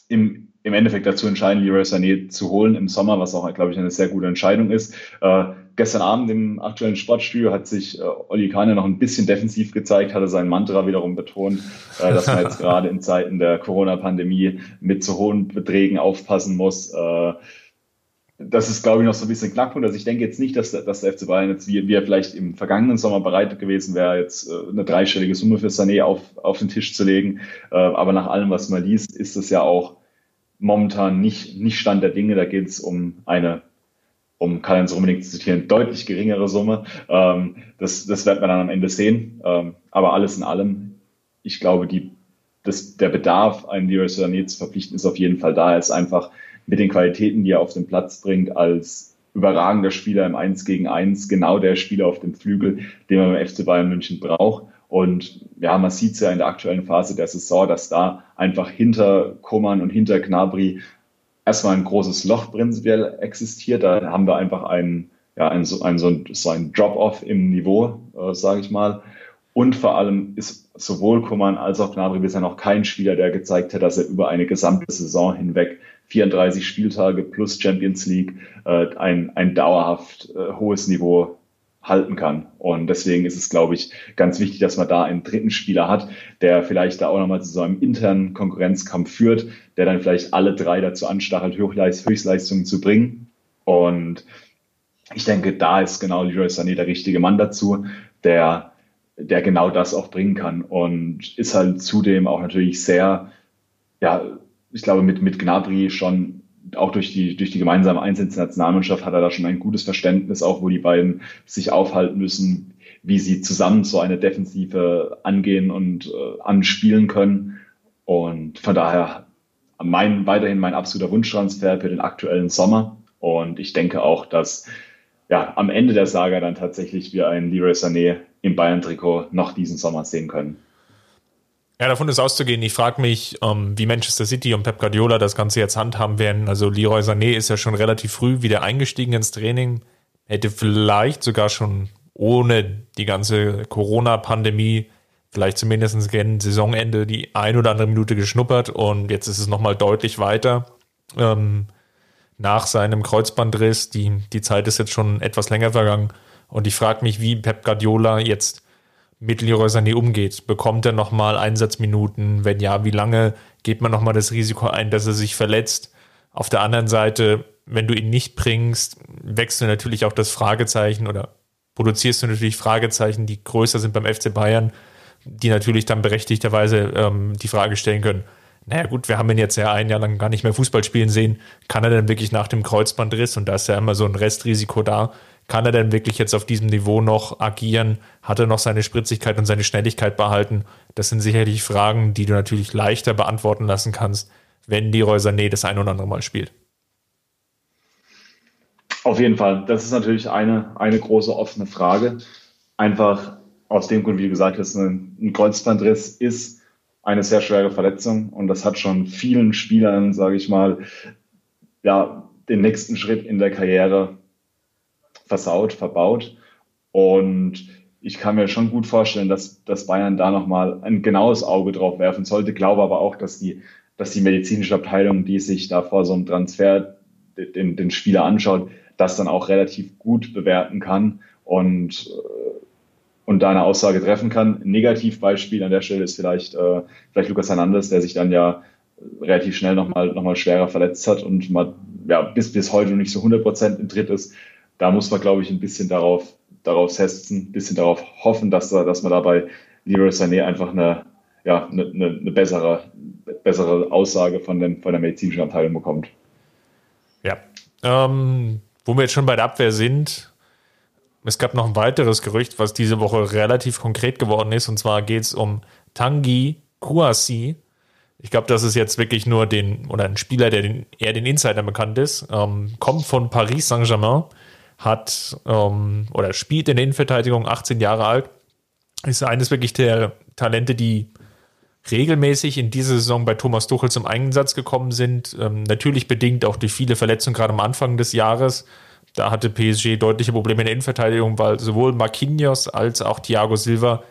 im, im Endeffekt dazu entscheiden, Leroy Sané zu holen im Sommer, was auch, glaube ich, eine sehr gute Entscheidung ist. Äh, gestern Abend im aktuellen Sportstudio hat sich äh, Olli Kahne noch ein bisschen defensiv gezeigt, hatte sein Mantra wiederum betont, äh, dass man jetzt gerade in Zeiten der Corona-Pandemie mit zu hohen Beträgen aufpassen muss. Äh, das ist, glaube ich, noch so ein bisschen Knackpunkt. Also ich denke jetzt nicht, dass, dass der FC Bayern jetzt, wie, wie er vielleicht im vergangenen Sommer bereit gewesen wäre, jetzt äh, eine dreistellige Summe für Sané auf, auf den Tisch zu legen. Äh, aber nach allem, was man liest, ist es ja auch momentan nicht, nicht Stand der Dinge. Da geht es um eine, um Karl-Heinz Rummenigge zu zitieren, deutlich geringere Summe. Ähm, das, das wird man dann am Ende sehen. Ähm, aber alles in allem, ich glaube, die, das, der Bedarf, einen Leroy Sané zu verpflichten, ist auf jeden Fall da. Er ist einfach mit den Qualitäten, die er auf den Platz bringt, als überragender Spieler im 1 gegen 1, genau der Spieler auf dem Flügel, den man beim FC Bayern München braucht. Und ja, man sieht es ja in der aktuellen Phase der Saison, dass da einfach hinter Kummern und hinter Gnabry erstmal ein großes Loch prinzipiell existiert. Da haben wir einfach einen, ja, einen, so, einen, so ein Drop-off im Niveau, äh, sage ich mal. Und vor allem ist sowohl Kummern als auch Gnabry bisher noch kein Spieler, der gezeigt hat, dass er über eine gesamte Saison hinweg 34 Spieltage plus Champions League äh, ein, ein dauerhaft äh, hohes Niveau halten kann. Und deswegen ist es, glaube ich, ganz wichtig, dass man da einen dritten Spieler hat, der vielleicht da auch nochmal zu so einem internen Konkurrenzkampf führt, der dann vielleicht alle drei dazu anstachelt, Höchstleistungen zu bringen. Und ich denke, da ist genau Leroy Sané der richtige Mann dazu, der der genau das auch bringen kann und ist halt zudem auch natürlich sehr, ja, ich glaube, mit, mit Gnabry schon auch durch die, durch die gemeinsame Einsätze der Nationalmannschaft hat er da schon ein gutes Verständnis, auch wo die beiden sich aufhalten müssen, wie sie zusammen so eine Defensive angehen und äh, anspielen können. Und von daher mein, weiterhin mein absoluter Wunschtransfer für den aktuellen Sommer. Und ich denke auch, dass ja, am Ende der Saga dann tatsächlich wir einen Leroy Sané im Bayern-Trikot noch diesen Sommer sehen können. Ja, davon ist auszugehen. Ich frage mich, ähm, wie Manchester City und Pep Guardiola das Ganze jetzt handhaben werden. Also Leroy Sané ist ja schon relativ früh wieder eingestiegen ins Training, hätte vielleicht sogar schon ohne die ganze Corona-Pandemie vielleicht zumindest gegen Saisonende die ein oder andere Minute geschnuppert und jetzt ist es nochmal deutlich weiter. Ähm, nach seinem Kreuzbandriss, die, die Zeit ist jetzt schon etwas länger vergangen und ich frage mich, wie Pep Guardiola jetzt mit Leroy Sané umgeht. Bekommt er nochmal Einsatzminuten? Wenn ja, wie lange geht man nochmal das Risiko ein, dass er sich verletzt? Auf der anderen Seite, wenn du ihn nicht bringst, wächst du natürlich auch das Fragezeichen oder produzierst du natürlich Fragezeichen, die größer sind beim FC Bayern, die natürlich dann berechtigterweise ähm, die Frage stellen können, naja gut, wir haben ihn jetzt ja ein Jahr lang gar nicht mehr Fußball spielen sehen, kann er denn wirklich nach dem Kreuzbandriss, und da ist ja immer so ein Restrisiko da, kann er denn wirklich jetzt auf diesem Niveau noch agieren? Hat er noch seine Spritzigkeit und seine Schnelligkeit behalten? Das sind sicherlich Fragen, die du natürlich leichter beantworten lassen kannst, wenn die Sané das ein oder andere Mal spielt. Auf jeden Fall. Das ist natürlich eine, eine große offene Frage. Einfach aus dem Grund, wie du gesagt hast, ein Kreuzbandriss ist eine sehr schwere Verletzung und das hat schon vielen Spielern, sage ich mal, ja, den nächsten Schritt in der Karriere versaut, verbaut. Und ich kann mir schon gut vorstellen, dass, dass Bayern da nochmal ein genaues Auge drauf werfen sollte. Glaube aber auch, dass die, dass die medizinische Abteilung, die sich da vor so einem Transfer den, den Spieler anschaut, das dann auch relativ gut bewerten kann und, äh, und da eine Aussage treffen kann. Negativbeispiel an der Stelle ist vielleicht, äh, vielleicht Lukas Hernandez, der sich dann ja relativ schnell nochmal noch mal schwerer verletzt hat und mal, ja, bis, bis heute noch nicht so 100 Prozent im Tritt ist da muss man, glaube ich, ein bisschen darauf, darauf setzen, ein bisschen darauf hoffen, dass, da, dass man dabei Leroy Sané einfach eine, ja, eine, eine, bessere, bessere Aussage von, den, von der medizinischen Abteilung bekommt. Ja. Ähm, wo wir jetzt schon bei der Abwehr sind, es gab noch ein weiteres Gerücht, was diese Woche relativ konkret geworden ist, und zwar geht es um Tangi Kouassi. Ich glaube, das ist jetzt wirklich nur den, oder ein Spieler, der den, eher den Insider bekannt ist, ähm, kommt von Paris Saint-Germain hat ähm, oder spielt in der Innenverteidigung, 18 Jahre alt, ist eines wirklich der Talente, die regelmäßig in dieser Saison bei Thomas Tuchel zum Einsatz gekommen sind. Ähm, natürlich bedingt auch durch viele Verletzungen gerade am Anfang des Jahres. Da hatte PSG deutliche Probleme in der Innenverteidigung, weil sowohl Marquinhos als auch Thiago Silva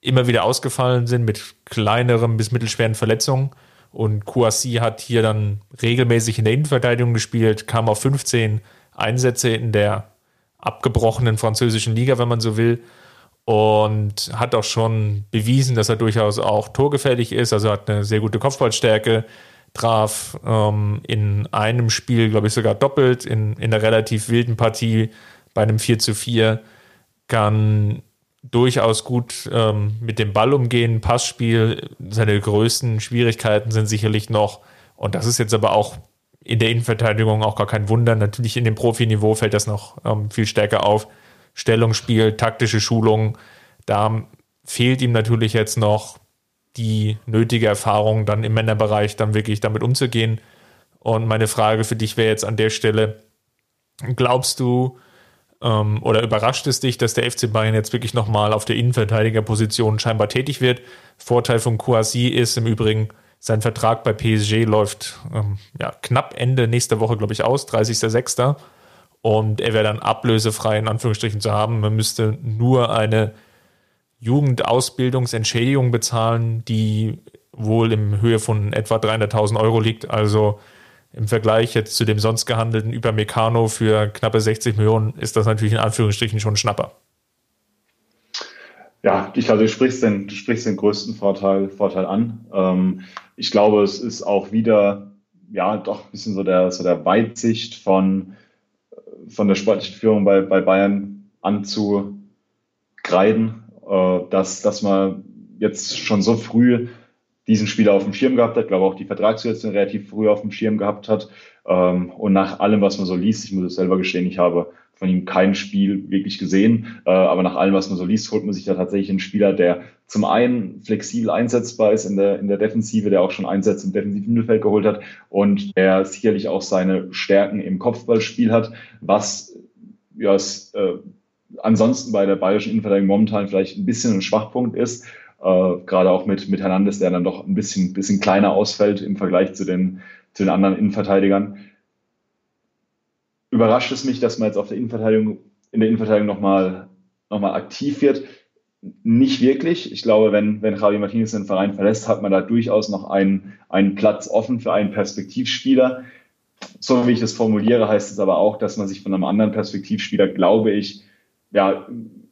immer wieder ausgefallen sind mit kleineren bis mittelschweren Verletzungen. Und Kouassi hat hier dann regelmäßig in der Innenverteidigung gespielt, kam auf 15 Einsätze in der abgebrochenen französischen Liga, wenn man so will. Und hat auch schon bewiesen, dass er durchaus auch torgefährlich ist. Also hat eine sehr gute Kopfballstärke, traf ähm, in einem Spiel, glaube ich, sogar doppelt, in, in einer relativ wilden Partie bei einem 4 zu 4, kann durchaus gut ähm, mit dem Ball umgehen, Passspiel. Seine größten Schwierigkeiten sind sicherlich noch, und das ist jetzt aber auch in der Innenverteidigung auch gar kein Wunder. Natürlich in dem Profiniveau fällt das noch ähm, viel stärker auf. Stellungsspiel, taktische Schulung, da fehlt ihm natürlich jetzt noch die nötige Erfahrung, dann im Männerbereich dann wirklich damit umzugehen. Und meine Frage für dich wäre jetzt an der Stelle, glaubst du ähm, oder überrascht es dich, dass der FC Bayern jetzt wirklich nochmal auf der Innenverteidigerposition scheinbar tätig wird? Vorteil von Kouassi ist im Übrigen, sein Vertrag bei PSG läuft ähm, ja, knapp Ende nächster Woche, glaube ich, aus, 30.06. Und er wäre dann ablösefrei in Anführungsstrichen zu haben. Man müsste nur eine Jugendausbildungsentschädigung bezahlen, die wohl in Höhe von etwa 300.000 Euro liegt. Also im Vergleich jetzt zu dem sonst gehandelten Übermecano für knappe 60 Millionen ist das natürlich in Anführungsstrichen schon ein Schnapper. Ja, ich glaube, du sprichst den, du sprichst den größten Vorteil, Vorteil an. Ähm, ich glaube, es ist auch wieder, ja, doch ein bisschen so der, so der Weitsicht von, von der sportlichen Führung bei, bei Bayern anzugreiden. äh, dass, dass man jetzt schon so früh diesen Spieler auf dem Schirm gehabt hat, glaube auch die Vertragssituation relativ früh auf dem Schirm gehabt hat. Ähm, und nach allem, was man so liest, ich muss es selber gestehen, ich habe von ihm kein Spiel wirklich gesehen, äh, aber nach allem, was man so liest, holt man sich da tatsächlich einen Spieler, der zum einen flexibel einsetzbar ist in der, in der Defensive, der auch schon Einsätze im defensiven Mittelfeld geholt hat und der sicherlich auch seine Stärken im Kopfballspiel hat, was ja, es, äh, ansonsten bei der bayerischen Innenverteidigung momentan vielleicht ein bisschen ein Schwachpunkt ist. Äh, gerade auch mit, mit Hernandez, der dann doch ein bisschen, bisschen kleiner ausfällt im Vergleich zu den, zu den anderen Innenverteidigern. Überrascht es mich, dass man jetzt auf der Innenverteidigung, in der Innenverteidigung nochmal noch mal aktiv wird. Nicht wirklich. Ich glaube, wenn, wenn Javi Martinez den Verein verlässt, hat man da durchaus noch einen, einen Platz offen für einen Perspektivspieler. So wie ich das formuliere, heißt es aber auch, dass man sich von einem anderen Perspektivspieler, glaube ich, ja,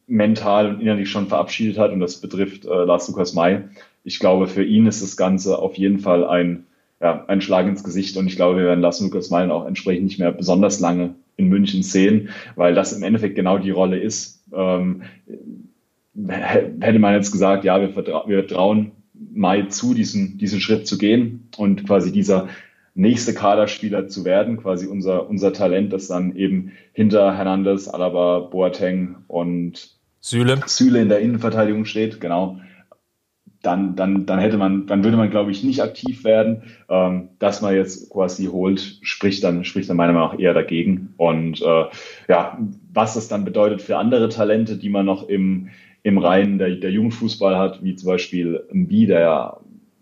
mental und innerlich schon verabschiedet hat und das betrifft äh, Lars Lukas May. Ich glaube, für ihn ist das Ganze auf jeden Fall ein, ja, ein Schlag ins Gesicht und ich glaube, wir werden Lars Lukas May auch entsprechend nicht mehr besonders lange in München sehen, weil das im Endeffekt genau die Rolle ist. Ähm, hätte man jetzt gesagt, ja, wir, vertra wir trauen Mai zu, diesen, diesen Schritt zu gehen und quasi dieser nächste Kaderspieler zu werden, quasi unser, unser Talent, das dann eben hinter Hernandez, Alaba, Boateng und Süle. Süle in der Innenverteidigung steht, genau. Dann, dann, dann hätte man, dann würde man, glaube ich, nicht aktiv werden. Ähm, dass man jetzt quasi holt, spricht dann, spricht dann meiner Meinung nach eher dagegen. Und äh, ja, was das dann bedeutet für andere Talente, die man noch im, im Reihen der, der Jugendfußball hat, wie zum Beispiel Mbi, der ja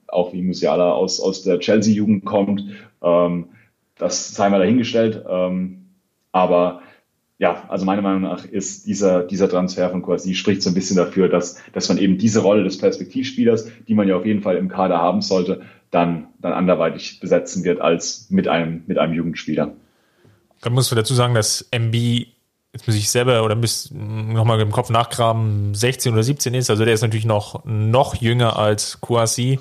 auch wie Musiala aus, aus der Chelsea-Jugend kommt. Ähm, das sei mal dahingestellt. Ähm, aber ja, also meiner Meinung nach ist dieser, dieser Transfer von Kouassi spricht so ein bisschen dafür, dass, dass man eben diese Rolle des Perspektivspielers, die man ja auf jeden Fall im Kader haben sollte, dann, dann anderweitig besetzen wird als mit einem, mit einem Jugendspieler. Dann muss man dazu sagen, dass MB, jetzt muss ich selber oder muss nochmal im Kopf nachgraben, 16 oder 17 ist. Also der ist natürlich noch, noch jünger als Kouassi.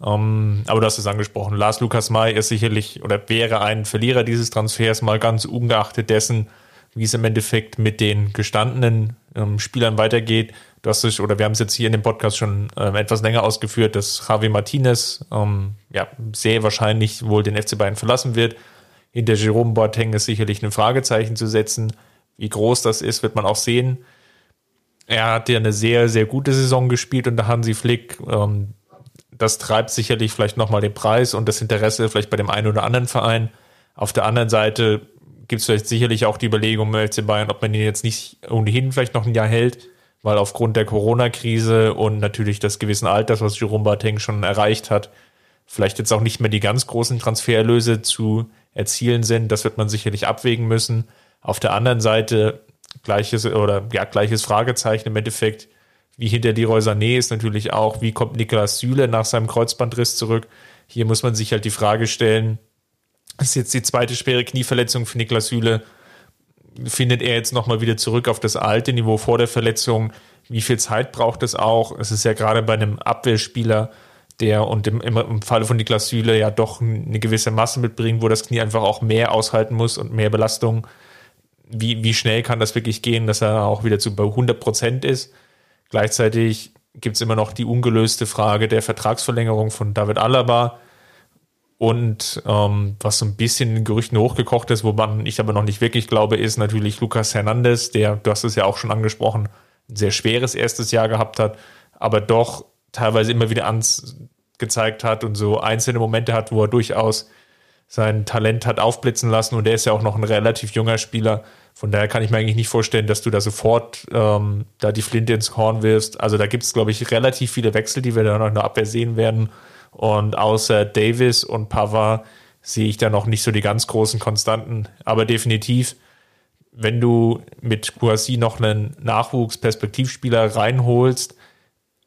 Um, ähm, aber du hast es angesprochen. Lars Lukas May ist sicherlich oder wäre ein Verlierer dieses Transfers, mal ganz ungeachtet dessen, wie es im Endeffekt mit den gestandenen ähm, Spielern weitergeht. Du hast es, oder wir haben es jetzt hier in dem Podcast schon ähm, etwas länger ausgeführt, dass Javi Martinez ähm, ja, sehr wahrscheinlich wohl den FC Bayern verlassen wird. Hinter Jerome Boateng ist sicherlich ein Fragezeichen zu setzen. Wie groß das ist, wird man auch sehen. Er hat ja eine sehr, sehr gute Saison gespielt unter Hansi Flick. Ähm, das treibt sicherlich vielleicht nochmal den Preis und das Interesse vielleicht bei dem einen oder anderen Verein. Auf der anderen Seite gibt es vielleicht sicherlich auch die Überlegung im FC Bayern, ob man ihn jetzt nicht ohnehin vielleicht noch ein Jahr hält, weil aufgrund der Corona-Krise und natürlich des gewissen Alters, was Jerome Boateng schon erreicht hat, vielleicht jetzt auch nicht mehr die ganz großen Transfererlöse zu erzielen sind. Das wird man sicherlich abwägen müssen. Auf der anderen Seite gleiches oder ja, gleiches Fragezeichen im Endeffekt, wie hinter Leroy Sané ist natürlich auch, wie kommt Niklas Süle nach seinem Kreuzbandriss zurück? Hier muss man sich halt die Frage stellen, das ist jetzt die zweite schwere Knieverletzung für Niklas Süle. Findet er jetzt nochmal wieder zurück auf das alte Niveau vor der Verletzung? Wie viel Zeit braucht es auch? Es ist ja gerade bei einem Abwehrspieler, der und im, im Falle von Niklas Süle ja doch eine gewisse Masse mitbringt, wo das Knie einfach auch mehr aushalten muss und mehr Belastung. Wie, wie schnell kann das wirklich gehen, dass er auch wieder zu bei 100 Prozent ist? Gleichzeitig gibt es immer noch die ungelöste Frage der Vertragsverlängerung von David Alaba und ähm, was so ein bisschen in Gerüchten hochgekocht ist, wo man ich aber noch nicht wirklich glaube, ist natürlich Lucas Hernandez, der, du hast es ja auch schon angesprochen, ein sehr schweres erstes Jahr gehabt hat, aber doch teilweise immer wieder ans gezeigt hat und so einzelne Momente hat, wo er durchaus sein Talent hat aufblitzen lassen und er ist ja auch noch ein relativ junger Spieler. Von daher kann ich mir eigentlich nicht vorstellen, dass du da sofort ähm, da die Flinte ins Korn wirfst. Also da gibt es, glaube ich, relativ viele Wechsel, die wir da noch in der Abwehr sehen werden. Und außer Davis und Pava sehe ich da noch nicht so die ganz großen Konstanten. Aber definitiv, wenn du mit Kouassi noch einen Nachwuchsperspektivspieler reinholst,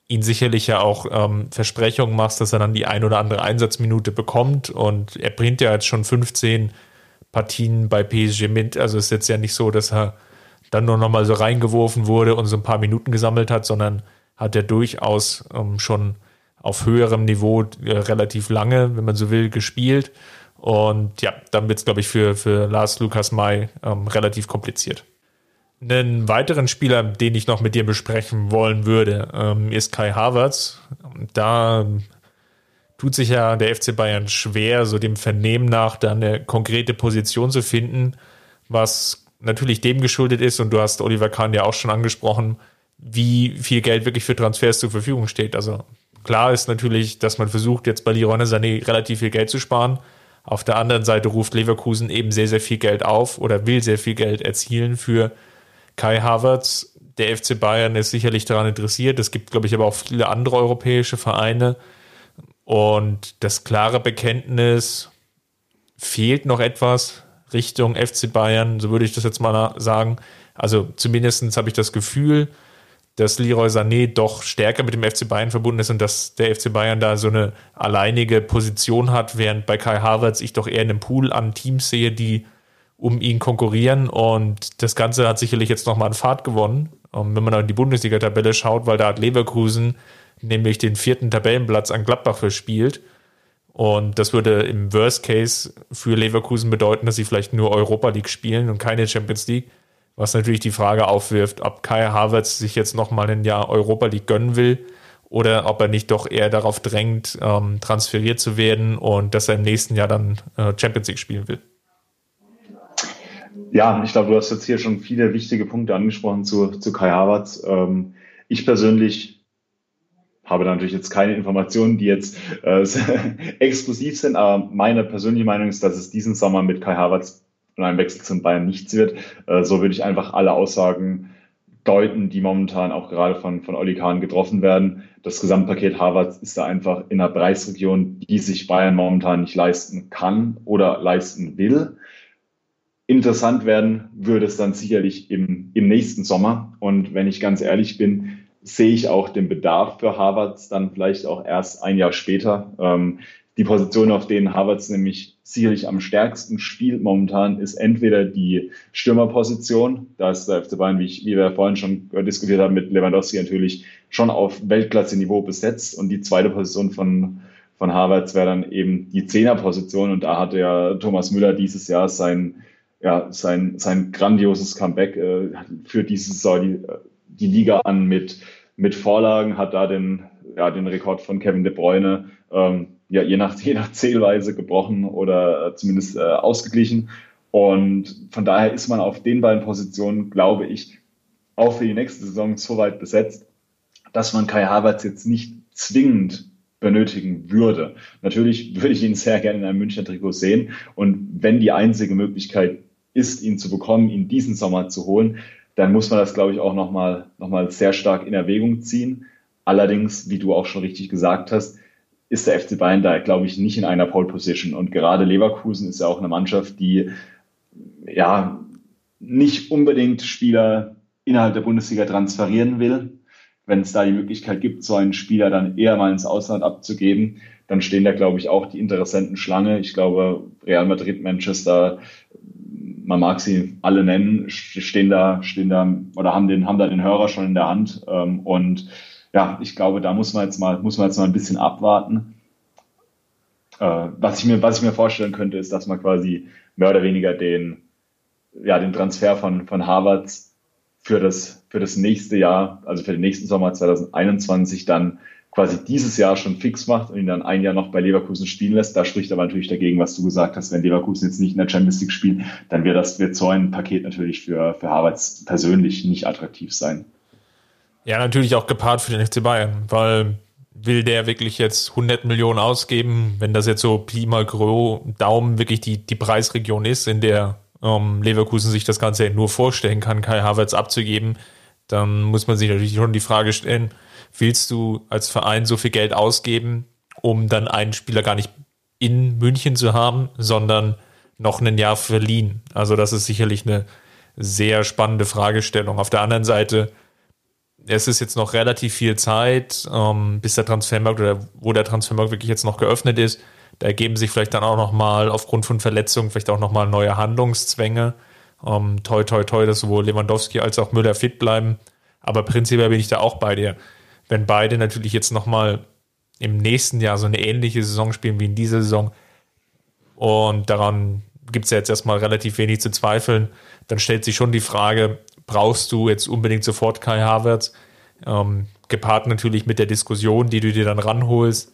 ihn sicherlich ja auch ähm, Versprechungen machst, dass er dann die ein oder andere Einsatzminute bekommt. Und er bringt ja jetzt schon 15 Partien bei PSG mit. Also ist jetzt ja nicht so, dass er dann nur noch mal so reingeworfen wurde und so ein paar Minuten gesammelt hat, sondern hat er durchaus ähm, schon auf höherem Niveau äh, relativ lange, wenn man so will, gespielt. Und ja, dann wird es, glaube ich, für, für Lars Lukas May ähm, relativ kompliziert. Einen weiteren Spieler, den ich noch mit dir besprechen wollen würde, ähm, ist Kai Havertz. Da tut sich ja der FC Bayern schwer, so dem Vernehmen nach da eine konkrete Position zu finden, was natürlich dem geschuldet ist, und du hast Oliver Kahn ja auch schon angesprochen, wie viel Geld wirklich für Transfers zur Verfügung steht. Also klar ist natürlich, dass man versucht, jetzt bei Leroy Sané relativ viel Geld zu sparen. Auf der anderen Seite ruft Leverkusen eben sehr, sehr viel Geld auf oder will sehr viel Geld erzielen für Kai Havertz. Der FC Bayern ist sicherlich daran interessiert. Es gibt, glaube ich, aber auch viele andere europäische Vereine. Und das klare Bekenntnis fehlt noch etwas Richtung FC Bayern, so würde ich das jetzt mal sagen. Also zumindest habe ich das Gefühl, dass Leroy Sané doch stärker mit dem FC Bayern verbunden ist und dass der FC Bayern da so eine alleinige Position hat, während bei Kai Havertz ich doch eher in einem Pool an Teams sehe, die um ihn konkurrieren und das Ganze hat sicherlich jetzt nochmal an Fahrt gewonnen. Und wenn man in die Bundesliga-Tabelle schaut, weil da hat Leverkusen nämlich den vierten Tabellenplatz an Gladbach verspielt. Und das würde im Worst Case für Leverkusen bedeuten, dass sie vielleicht nur Europa League spielen und keine Champions League. Was natürlich die Frage aufwirft, ob Kai Havertz sich jetzt nochmal ein Jahr Europa League gönnen will oder ob er nicht doch eher darauf drängt, ähm, transferiert zu werden und dass er im nächsten Jahr dann äh, Champions League spielen will. Ja, ich glaube, du hast jetzt hier schon viele wichtige Punkte angesprochen zu, zu Kai Havertz. Ähm, ich persönlich habe natürlich jetzt keine Informationen, die jetzt äh, exklusiv sind, aber meine persönliche Meinung ist, dass es diesen Sommer mit Kai Havertz und einem Wechsel zum Bayern nichts wird. Äh, so würde ich einfach alle Aussagen deuten, die momentan auch gerade von, von Olli Kahn getroffen werden. Das Gesamtpaket Havertz ist da einfach in einer Preisregion, die sich Bayern momentan nicht leisten kann oder leisten will. Interessant werden würde es dann sicherlich im, im nächsten Sommer. Und wenn ich ganz ehrlich bin, sehe ich auch den Bedarf für Harvards dann vielleicht auch erst ein Jahr später. Ähm, die Position, auf denen Harvards nämlich sicherlich am stärksten spielt momentan, ist entweder die Stürmerposition. Da ist der FC Bayern, wie, ich, wie wir vorhin schon diskutiert haben, mit Lewandowski natürlich schon auf Weltklasse-Niveau besetzt. Und die zweite Position von, von Harvards wäre dann eben die Zehnerposition. Und da hatte ja Thomas Müller dieses Jahr sein, ja, sein, sein grandioses Comeback äh, für diese Saison die, die Liga an mit mit Vorlagen, hat da den, ja, den Rekord von Kevin De Bruyne ähm, ja, je, nach, je nach Zählweise gebrochen oder zumindest äh, ausgeglichen. Und von daher ist man auf den beiden Positionen, glaube ich, auch für die nächste Saison so weit besetzt, dass man Kai Havertz jetzt nicht zwingend benötigen würde. Natürlich würde ich ihn sehr gerne in einem Münchner Trikot sehen. Und wenn die einzige Möglichkeit ist, ihn zu bekommen, ihn diesen Sommer zu holen, dann muss man das, glaube ich, auch nochmal noch mal sehr stark in Erwägung ziehen. Allerdings, wie du auch schon richtig gesagt hast, ist der FC Bayern da, glaube ich, nicht in einer Pole Position. Und gerade Leverkusen ist ja auch eine Mannschaft, die ja nicht unbedingt Spieler innerhalb der Bundesliga transferieren will. Wenn es da die Möglichkeit gibt, so einen Spieler dann eher mal ins Ausland abzugeben, dann stehen da, glaube ich, auch die Interessenten Schlange. Ich glaube, Real Madrid, Manchester, man mag sie alle nennen, stehen da, stehen da oder haben den, haben da den Hörer schon in der Hand. Ähm, und ja, ich glaube, da muss man jetzt mal, muss man jetzt mal ein bisschen abwarten. Äh, was ich mir, was ich mir vorstellen könnte, ist, dass man quasi mehr oder weniger den, ja, den Transfer von, von Harvard für das, für das nächste Jahr, also für den nächsten Sommer 2021 dann quasi dieses Jahr schon fix macht und ihn dann ein Jahr noch bei Leverkusen spielen lässt. Da spricht aber natürlich dagegen, was du gesagt hast, wenn Leverkusen jetzt nicht in der Champions League spielt, dann wird das wird so ein Paket natürlich für, für Harvards persönlich nicht attraktiv sein. Ja, natürlich auch gepaart für den FC Bayern, weil will der wirklich jetzt 100 Millionen ausgeben, wenn das jetzt so Pi mal Gros Daumen wirklich die, die Preisregion ist, in der ähm, Leverkusen sich das Ganze nur vorstellen kann, Kai Havertz abzugeben, dann muss man sich natürlich schon die Frage stellen, willst du als Verein so viel Geld ausgeben, um dann einen Spieler gar nicht in München zu haben, sondern noch ein Jahr verliehen? Also das ist sicherlich eine sehr spannende Fragestellung. Auf der anderen Seite, es ist jetzt noch relativ viel Zeit, ähm, bis der Transfermarkt oder wo der Transfermarkt wirklich jetzt noch geöffnet ist. Da ergeben sich vielleicht dann auch noch mal aufgrund von Verletzungen vielleicht auch noch mal neue Handlungszwänge. Ähm, toi, toi, toi, dass sowohl Lewandowski als auch Müller fit bleiben. Aber prinzipiell bin ich da auch bei dir wenn beide natürlich jetzt nochmal im nächsten Jahr so eine ähnliche Saison spielen wie in dieser Saison und daran gibt es ja jetzt erstmal relativ wenig zu zweifeln, dann stellt sich schon die Frage, brauchst du jetzt unbedingt sofort Kai Havertz. Ähm, gepaart natürlich mit der Diskussion, die du dir dann ranholst.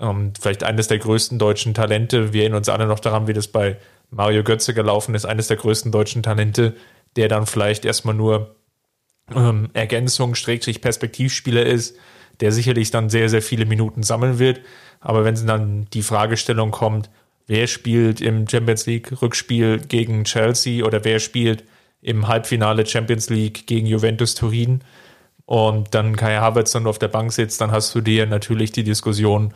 Ähm, vielleicht eines der größten deutschen Talente. Wir erinnern uns alle noch daran, wie das bei Mario Götze gelaufen ist. Eines der größten deutschen Talente, der dann vielleicht erstmal nur ähm, Ergänzung, Schrägstrich Perspektivspieler ist, der sicherlich dann sehr, sehr viele Minuten sammeln wird. Aber wenn dann die Fragestellung kommt, wer spielt im Champions League Rückspiel gegen Chelsea oder wer spielt im Halbfinale Champions League gegen Juventus Turin und dann Kai Havertz dann auf der Bank sitzt, dann hast du dir natürlich die Diskussion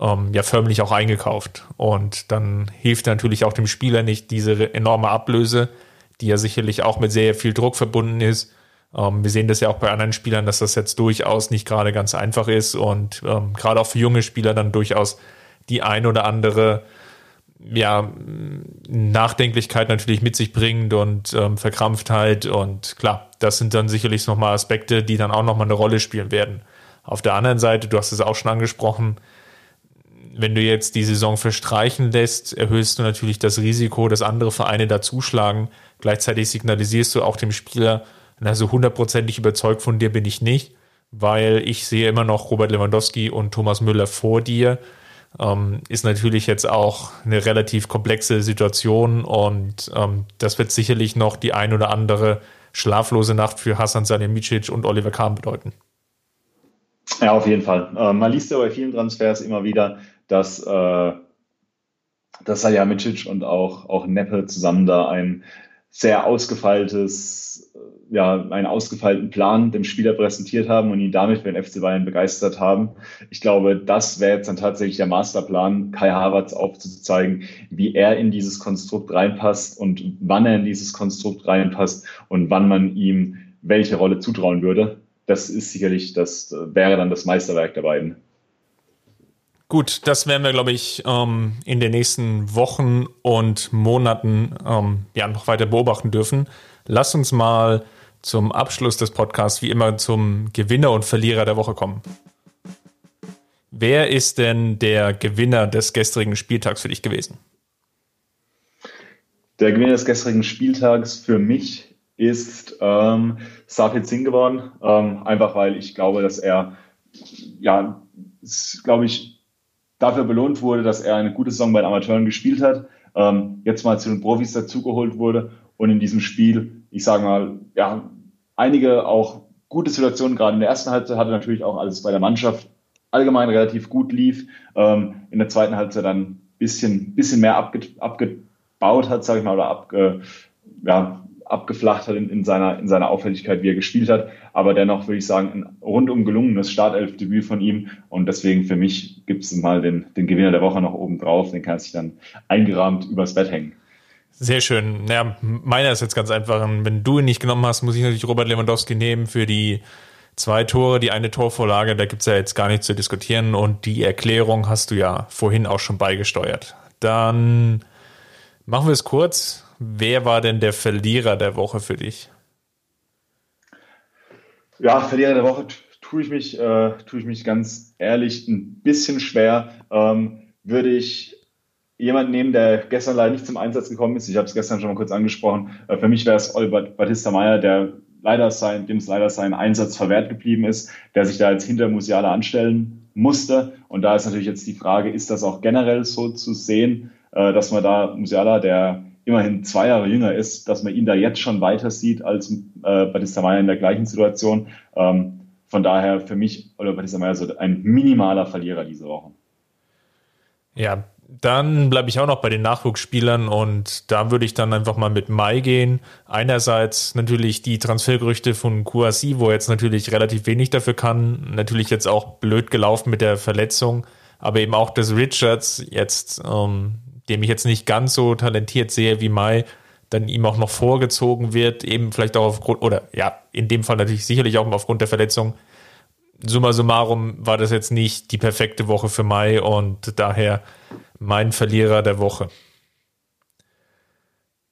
ähm, ja förmlich auch eingekauft. Und dann hilft natürlich auch dem Spieler nicht diese enorme Ablöse, die ja sicherlich auch mit sehr viel Druck verbunden ist. Ähm, wir sehen das ja auch bei anderen Spielern, dass das jetzt durchaus nicht gerade ganz einfach ist und ähm, gerade auch für junge Spieler dann durchaus die ein oder andere ja, Nachdenklichkeit natürlich mit sich bringt und ähm, Verkrampftheit. Und klar, das sind dann sicherlich nochmal Aspekte, die dann auch nochmal eine Rolle spielen werden. Auf der anderen Seite, du hast es auch schon angesprochen, wenn du jetzt die Saison verstreichen lässt, erhöhst du natürlich das Risiko, dass andere Vereine dazuschlagen. Gleichzeitig signalisierst du auch dem Spieler, also hundertprozentig überzeugt von dir bin ich nicht, weil ich sehe immer noch Robert Lewandowski und Thomas Müller vor dir. Ähm, ist natürlich jetzt auch eine relativ komplexe Situation und ähm, das wird sicherlich noch die ein oder andere schlaflose Nacht für Hasan Salihamidzic und Oliver Kahn bedeuten. Ja, auf jeden Fall. Äh, man liest ja bei vielen Transfers immer wieder, dass, äh, dass Salihamidzic und auch, auch Neppe zusammen da ein sehr ausgefeiltes, äh, ja, einen ausgefeilten Plan dem Spieler präsentiert haben und ihn damit für den FC Bayern begeistert haben. Ich glaube, das wäre jetzt dann tatsächlich der Masterplan, Kai Havertz aufzuzeigen, wie er in dieses Konstrukt reinpasst und wann er in dieses Konstrukt reinpasst und wann man ihm welche Rolle zutrauen würde. Das ist sicherlich, das wäre dann das Meisterwerk der beiden. Gut, das werden wir, glaube ich, ähm, in den nächsten Wochen und Monaten ähm, ja, noch weiter beobachten dürfen. Lass uns mal zum Abschluss des Podcasts wie immer zum Gewinner und Verlierer der Woche kommen. Wer ist denn der Gewinner des gestrigen Spieltags für dich gewesen? Der Gewinner des gestrigen Spieltags für mich ist ähm, Safid Singh geworden. Ähm, einfach weil ich glaube, dass er, ja, glaube ich, dafür belohnt wurde, dass er eine gute Saison bei den Amateuren gespielt hat, ähm, jetzt mal zu den Profis dazugeholt wurde und in diesem Spiel, ich sage mal, ja, einige auch gute Situationen, gerade in der ersten Halbzeit hatte natürlich auch alles bei der Mannschaft allgemein relativ gut lief. Ähm, in der zweiten Halbzeit dann ein bisschen, bisschen mehr abge, abgebaut hat, sage ich mal, oder abge, ja, abgeflacht hat in, in, seiner, in seiner Auffälligkeit, wie er gespielt hat. Aber dennoch würde ich sagen, ein rundum gelungenes Startelfdebüt von ihm. Und deswegen für mich gibt es mal den, den Gewinner der Woche noch oben drauf. Den kann sich dann eingerahmt übers Bett hängen. Sehr schön. Ja, meiner ist jetzt ganz einfach. Wenn du ihn nicht genommen hast, muss ich natürlich Robert Lewandowski nehmen für die zwei Tore, die eine Torvorlage. Da gibt es ja jetzt gar nichts zu diskutieren. Und die Erklärung hast du ja vorhin auch schon beigesteuert. Dann machen wir es kurz. Wer war denn der Verlierer der Woche für dich? Ja, Verlierer der Woche tue ich mich, äh, tue ich mich ganz ehrlich ein bisschen schwer. Ähm, würde ich jemanden nehmen, der gestern leider nicht zum Einsatz gekommen ist. Ich habe es gestern schon mal kurz angesprochen. Äh, für mich wäre es Albert Batista Meyer, der leider sein, dem es leider sein Einsatz verwehrt geblieben ist, der sich da jetzt hinter Musiala anstellen musste. Und da ist natürlich jetzt die Frage, ist das auch generell so zu sehen, äh, dass man da Musiala, der immerhin zwei Jahre jünger ist, dass man ihn da jetzt schon weiter sieht als äh, Batista Meyer in der gleichen Situation. Ähm, von daher für mich Oliver Batista Meyer so ein minimaler Verlierer diese Woche. Ja, dann bleibe ich auch noch bei den Nachwuchsspielern und da würde ich dann einfach mal mit Mai gehen. Einerseits natürlich die Transfergerüchte von Kouassi, wo er jetzt natürlich relativ wenig dafür kann. Natürlich jetzt auch blöd gelaufen mit der Verletzung, aber eben auch, dass Richards jetzt ähm, dem ich jetzt nicht ganz so talentiert sehe wie Mai, dann ihm auch noch vorgezogen wird, eben vielleicht auch aufgrund, oder ja, in dem Fall natürlich sicherlich auch aufgrund der Verletzung. Summa summarum war das jetzt nicht die perfekte Woche für Mai und daher mein Verlierer der Woche.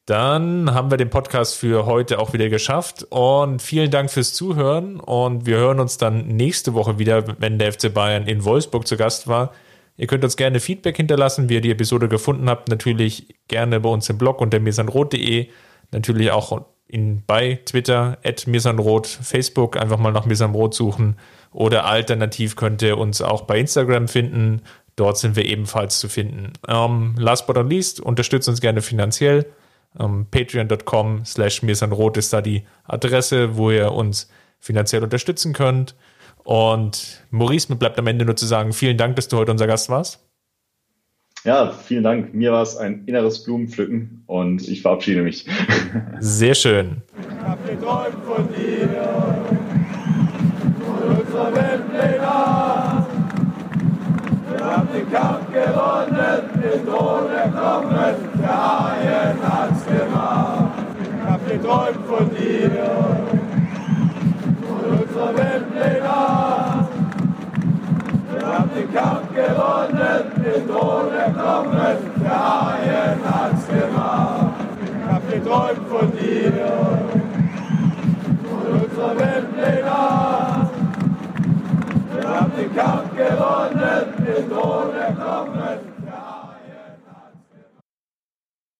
Dann haben wir den Podcast für heute auch wieder geschafft und vielen Dank fürs Zuhören und wir hören uns dann nächste Woche wieder, wenn der FC Bayern in Wolfsburg zu Gast war. Ihr könnt uns gerne Feedback hinterlassen, wie ihr die Episode gefunden habt. Natürlich gerne bei uns im Blog unter mesanrot.de. Natürlich auch in, bei Twitter, at mirsanrot, Facebook einfach mal nach mirsanrot suchen oder alternativ könnt ihr uns auch bei Instagram finden. Dort sind wir ebenfalls zu finden. Ähm, last but not least, unterstützt uns gerne finanziell. Ähm, Patreon.com slash mirsanrot ist da die Adresse, wo ihr uns finanziell unterstützen könnt. Und Maurice, mir bleibt am Ende nur zu sagen, vielen Dank, dass du heute unser Gast warst. Ja, vielen Dank. Mir war es ein inneres Blumenpflücken und ich verabschiede mich. Sehr schön. Ich hab geträumt von dir, von unserer Weltpläne. Wir haben den Kampf gewonnen, den Thron erklommen, der Haien hat's gemacht. Ich hab geträumt von dir, Kampf gewonnen, mit ohne Kommen, der Haien hat's gemacht. Ich hab geträumt von dir, von unserer Welt legal. Wir haben den Kampf gewonnen, mit ohne Kommen.